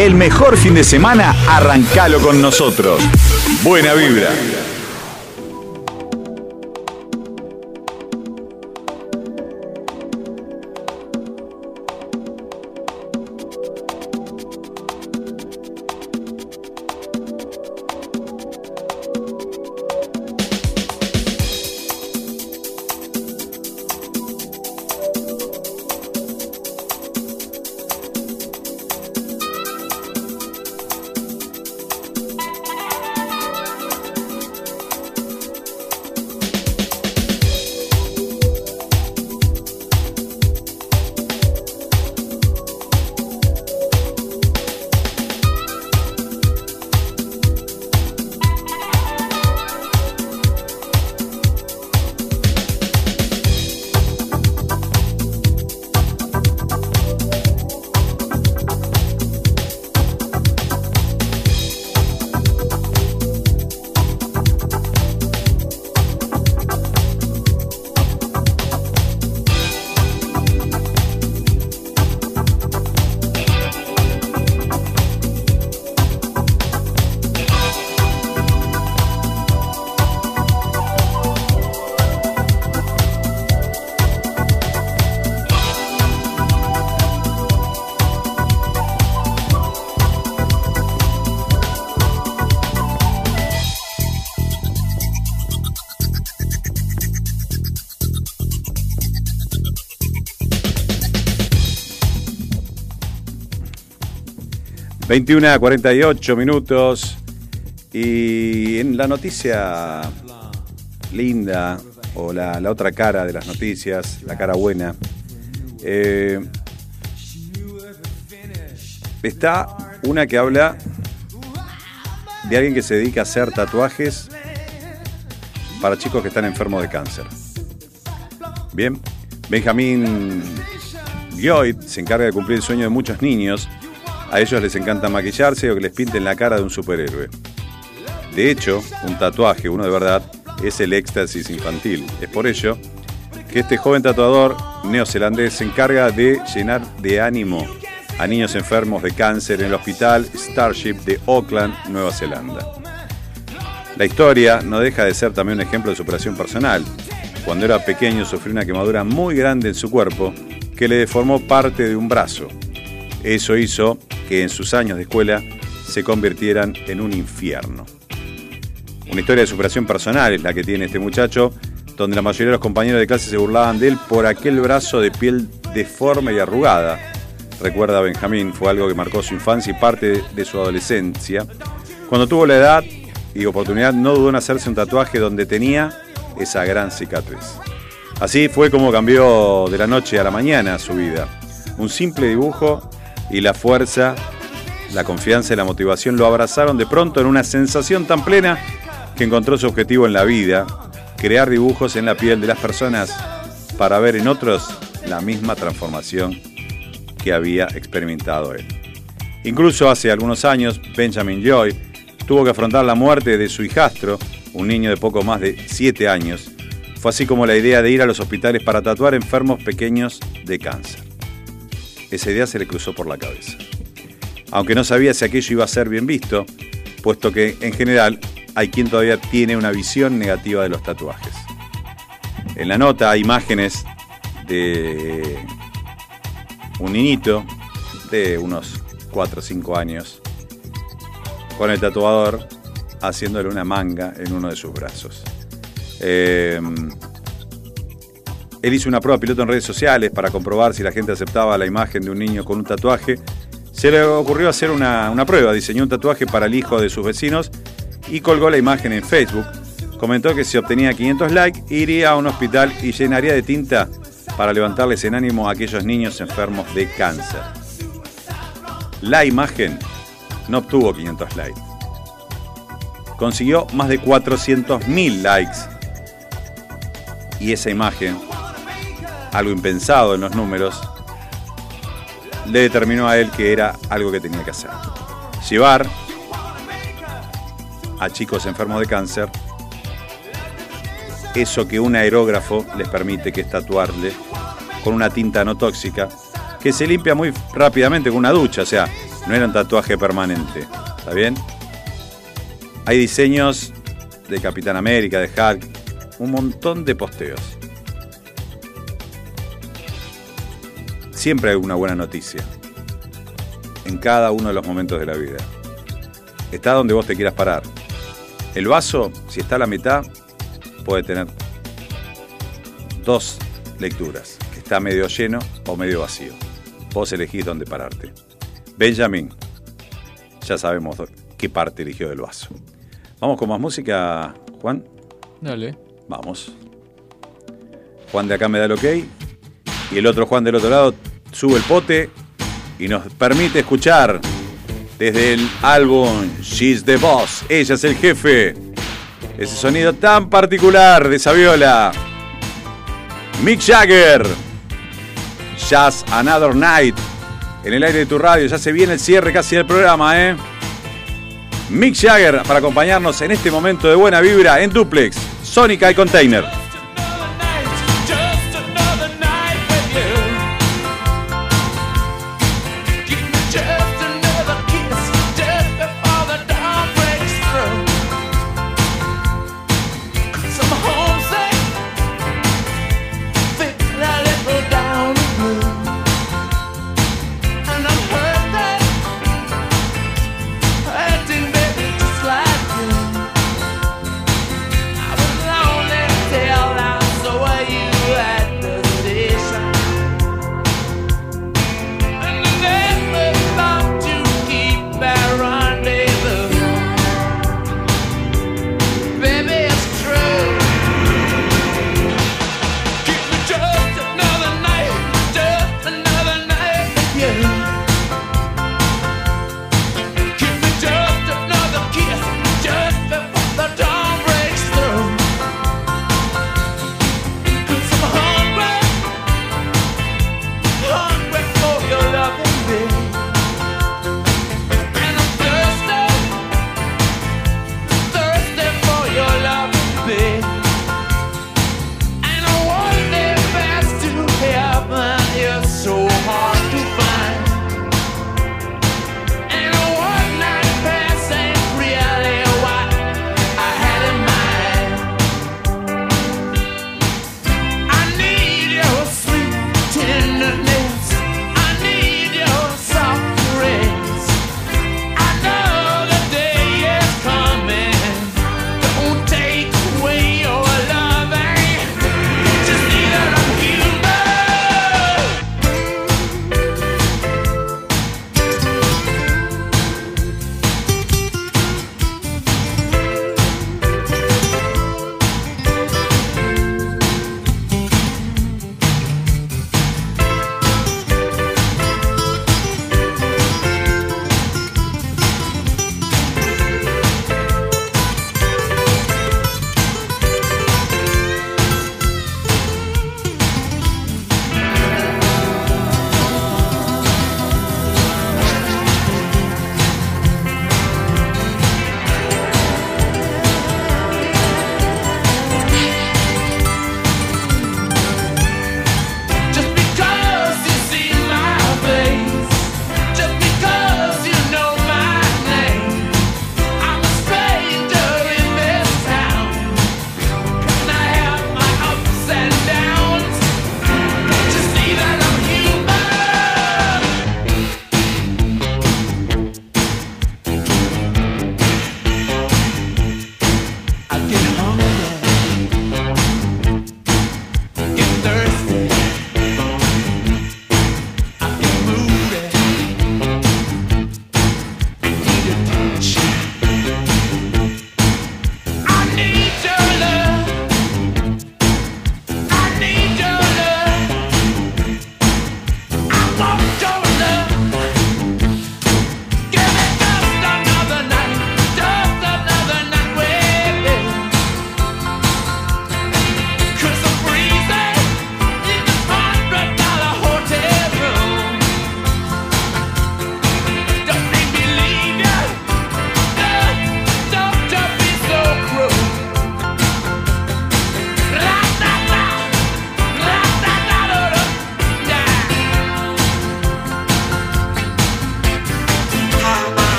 El mejor fin de semana, arrancalo con nosotros. Buena vibra. ...21 a 48 minutos... ...y en la noticia... ...linda... ...o la, la otra cara de las noticias... ...la cara buena... eh, está una que habla... ...de alguien que se dedica a hacer tatuajes... ...para chicos que están enfermos de cáncer... Bien, Benjamín Lloyd se encarga de cumplir el sueño de muchos niños. A ellos les encanta maquillarse o que les pinten la cara de un superhéroe. De hecho, un tatuaje, uno de verdad, es el éxtasis infantil. Es por ello que este joven tatuador neozelandés se encarga de llenar de ánimo a niños enfermos de cáncer en el hospital Starship de Auckland, Nueva Zelanda. La historia no deja de ser también un ejemplo de superación personal. Cuando era pequeño sufrió una quemadura muy grande en su cuerpo que le deformó parte de un brazo. Eso hizo que en sus años de escuela se convirtieran en un infierno. Una historia de superación personal es la que tiene este muchacho, donde la mayoría de los compañeros de clase se burlaban de él por aquel brazo de piel deforme y arrugada. Recuerda Benjamín, fue algo que marcó su infancia y parte de su adolescencia. Cuando tuvo la edad y oportunidad, no dudó en hacerse un tatuaje donde tenía esa gran cicatriz. Así fue como cambió de la noche a la mañana su vida. Un simple dibujo y la fuerza, la confianza y la motivación lo abrazaron de pronto en una sensación tan plena que encontró su objetivo en la vida, crear dibujos en la piel de las personas para ver en otros la misma transformación que había experimentado él. Incluso hace algunos años, Benjamin Joy tuvo que afrontar la muerte de su hijastro, un niño de poco más de 7 años. Fue así como la idea de ir a los hospitales para tatuar enfermos pequeños de cáncer. Esa idea se le cruzó por la cabeza. Aunque no sabía si aquello iba a ser bien visto, puesto que en general hay quien todavía tiene una visión negativa de los tatuajes. En la nota hay imágenes de un niñito de unos 4 o 5 años con el tatuador haciéndole una manga en uno de sus brazos. Eh, él hizo una prueba piloto en redes sociales para comprobar si la gente aceptaba la imagen de un niño con un tatuaje. Se le ocurrió hacer una, una prueba, diseñó un tatuaje para el hijo de sus vecinos y colgó la imagen en Facebook. Comentó que si obtenía 500 likes, iría a un hospital y llenaría de tinta para levantarles en ánimo a aquellos niños enfermos de cáncer. La imagen no obtuvo 500 likes. Consiguió más de 400.000 likes. Y esa imagen, algo impensado en los números, le determinó a él que era algo que tenía que hacer. Llevar a chicos enfermos de cáncer eso que un aerógrafo les permite, que es tatuarle con una tinta no tóxica, que se limpia muy rápidamente con una ducha, o sea, no era un tatuaje permanente. ¿Está bien? Hay diseños de Capitán América, de Hulk, un montón de posteos. Siempre hay una buena noticia. En cada uno de los momentos de la vida. Está donde vos te quieras parar. El vaso, si está a la mitad, puede tener dos lecturas. Está medio lleno o medio vacío. Vos elegís dónde pararte. Benjamin, ya sabemos qué parte eligió del vaso. Vamos con más música, Juan. Dale. Vamos. Juan de acá me da el ok. Y el otro Juan del otro lado sube el pote y nos permite escuchar desde el álbum She's the Boss. Ella es el jefe. Ese sonido tan particular de esa viola. Mick Jagger. Just Another Night. En el aire de tu radio. Ya se viene el cierre casi del programa, ¿eh? Mick Jagger para acompañarnos en este momento de buena vibra en Duplex, Sónica y Container.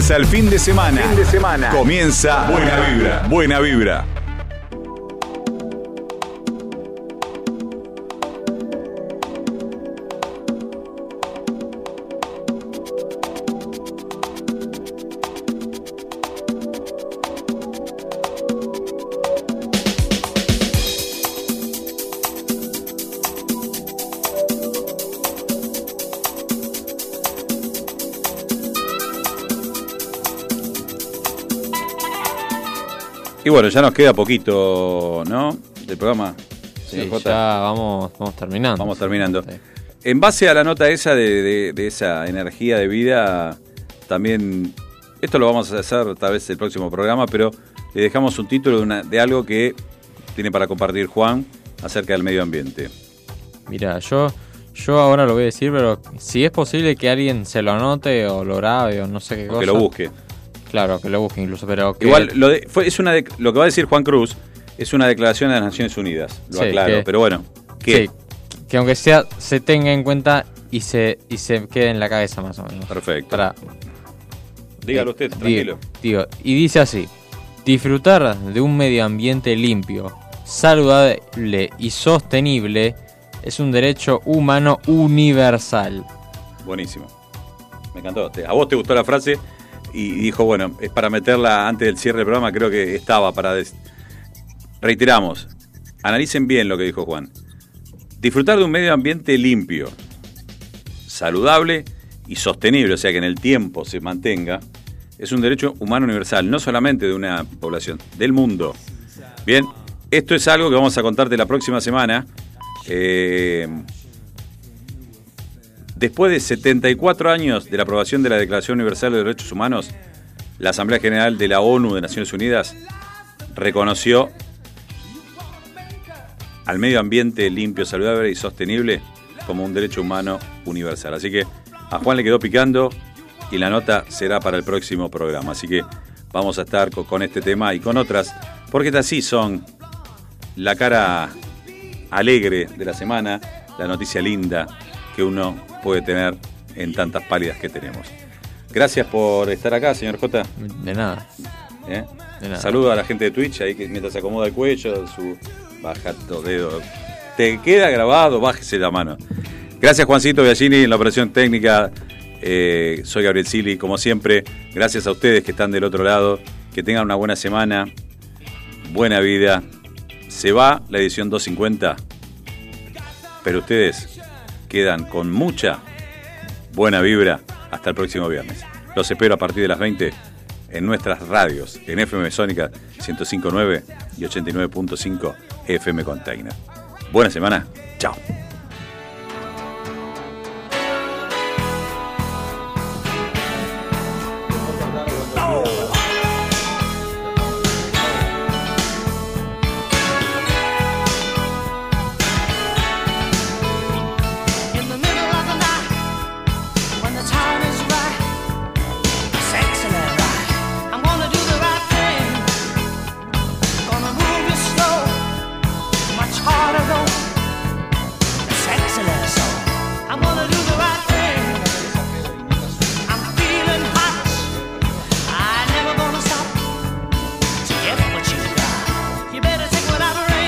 Comienza el fin de semana. Fin de semana. Comienza Buena Vibra. Buena Vibra. Y bueno, ya nos queda poquito, ¿no? Del programa. señor Sí, ya vamos, vamos terminando. Vamos terminando. En base a la nota esa de, de- de esa energía de vida, también, esto lo vamos a hacer tal vez el próximo programa, pero le dejamos un título de, una- de algo que tiene para compartir Juan acerca del medio ambiente. Mira, yo, yo ahora lo voy a decir, pero si es posible que alguien se lo anote o lo grabe o no sé qué O cosa. que lo busque. Claro, que lo busque incluso, pero que... Igual, lo, de- fue, es una de- lo que va a decir Juan Cruz es una declaración de las Naciones Unidas, lo Sí, aclaro, que- pero bueno, ¿qué? Sí, que aunque sea, se tenga en cuenta y se, y se quede en la cabeza más o menos. Perfecto. Para, Dígalo usted, tranquilo. Digo, y dice así: disfrutar de un medio ambiente limpio, saludable y sostenible es un derecho humano universal. Buenísimo. Me encantó. A vos te gustó la frase y dijo, bueno, es para meterla antes del cierre del programa, creo que estaba para... des- Reiteramos, analicen bien lo que dijo Juan. Disfrutar de un medio ambiente limpio, saludable y sostenible, o sea que en el tiempo se mantenga, es un derecho humano universal, no solamente de una población, del mundo. Bien, esto es algo que vamos a contarte la próxima semana. Eh, Después de 74 años de la aprobación de la Declaración Universal de Derechos Humanos, la Asamblea General de la ONU de Naciones Unidas reconoció al medio ambiente limpio, saludable y sostenible como un derecho humano universal. Así que a Juan le quedó picando y la nota será para el próximo programa. Así que vamos a estar co- con este tema y con otras, porque estas sí son la cara alegre de la semana, la noticia linda que uno puede tener en tantas pálidas que tenemos. Gracias por estar acá, señor J. De nada. ¿Eh? De nada. Saludo a la gente de Twitch ahí que mientras se acomoda el cuello, su baja tu dedo. Te queda grabado, bájese la mano. Gracias Juancito Biagini en la operación técnica. Eh, soy Gabriel Sili, como siempre. Gracias a ustedes que están del otro lado. Que tengan una buena semana, buena vida. Se va la edición 250, pero ustedes quedan con mucha buena vibra hasta el próximo viernes. Los espero a partir de las 20 en nuestras radios, en FM Sónica 105.9 y 89.5 FM Container. Buena semana, chao.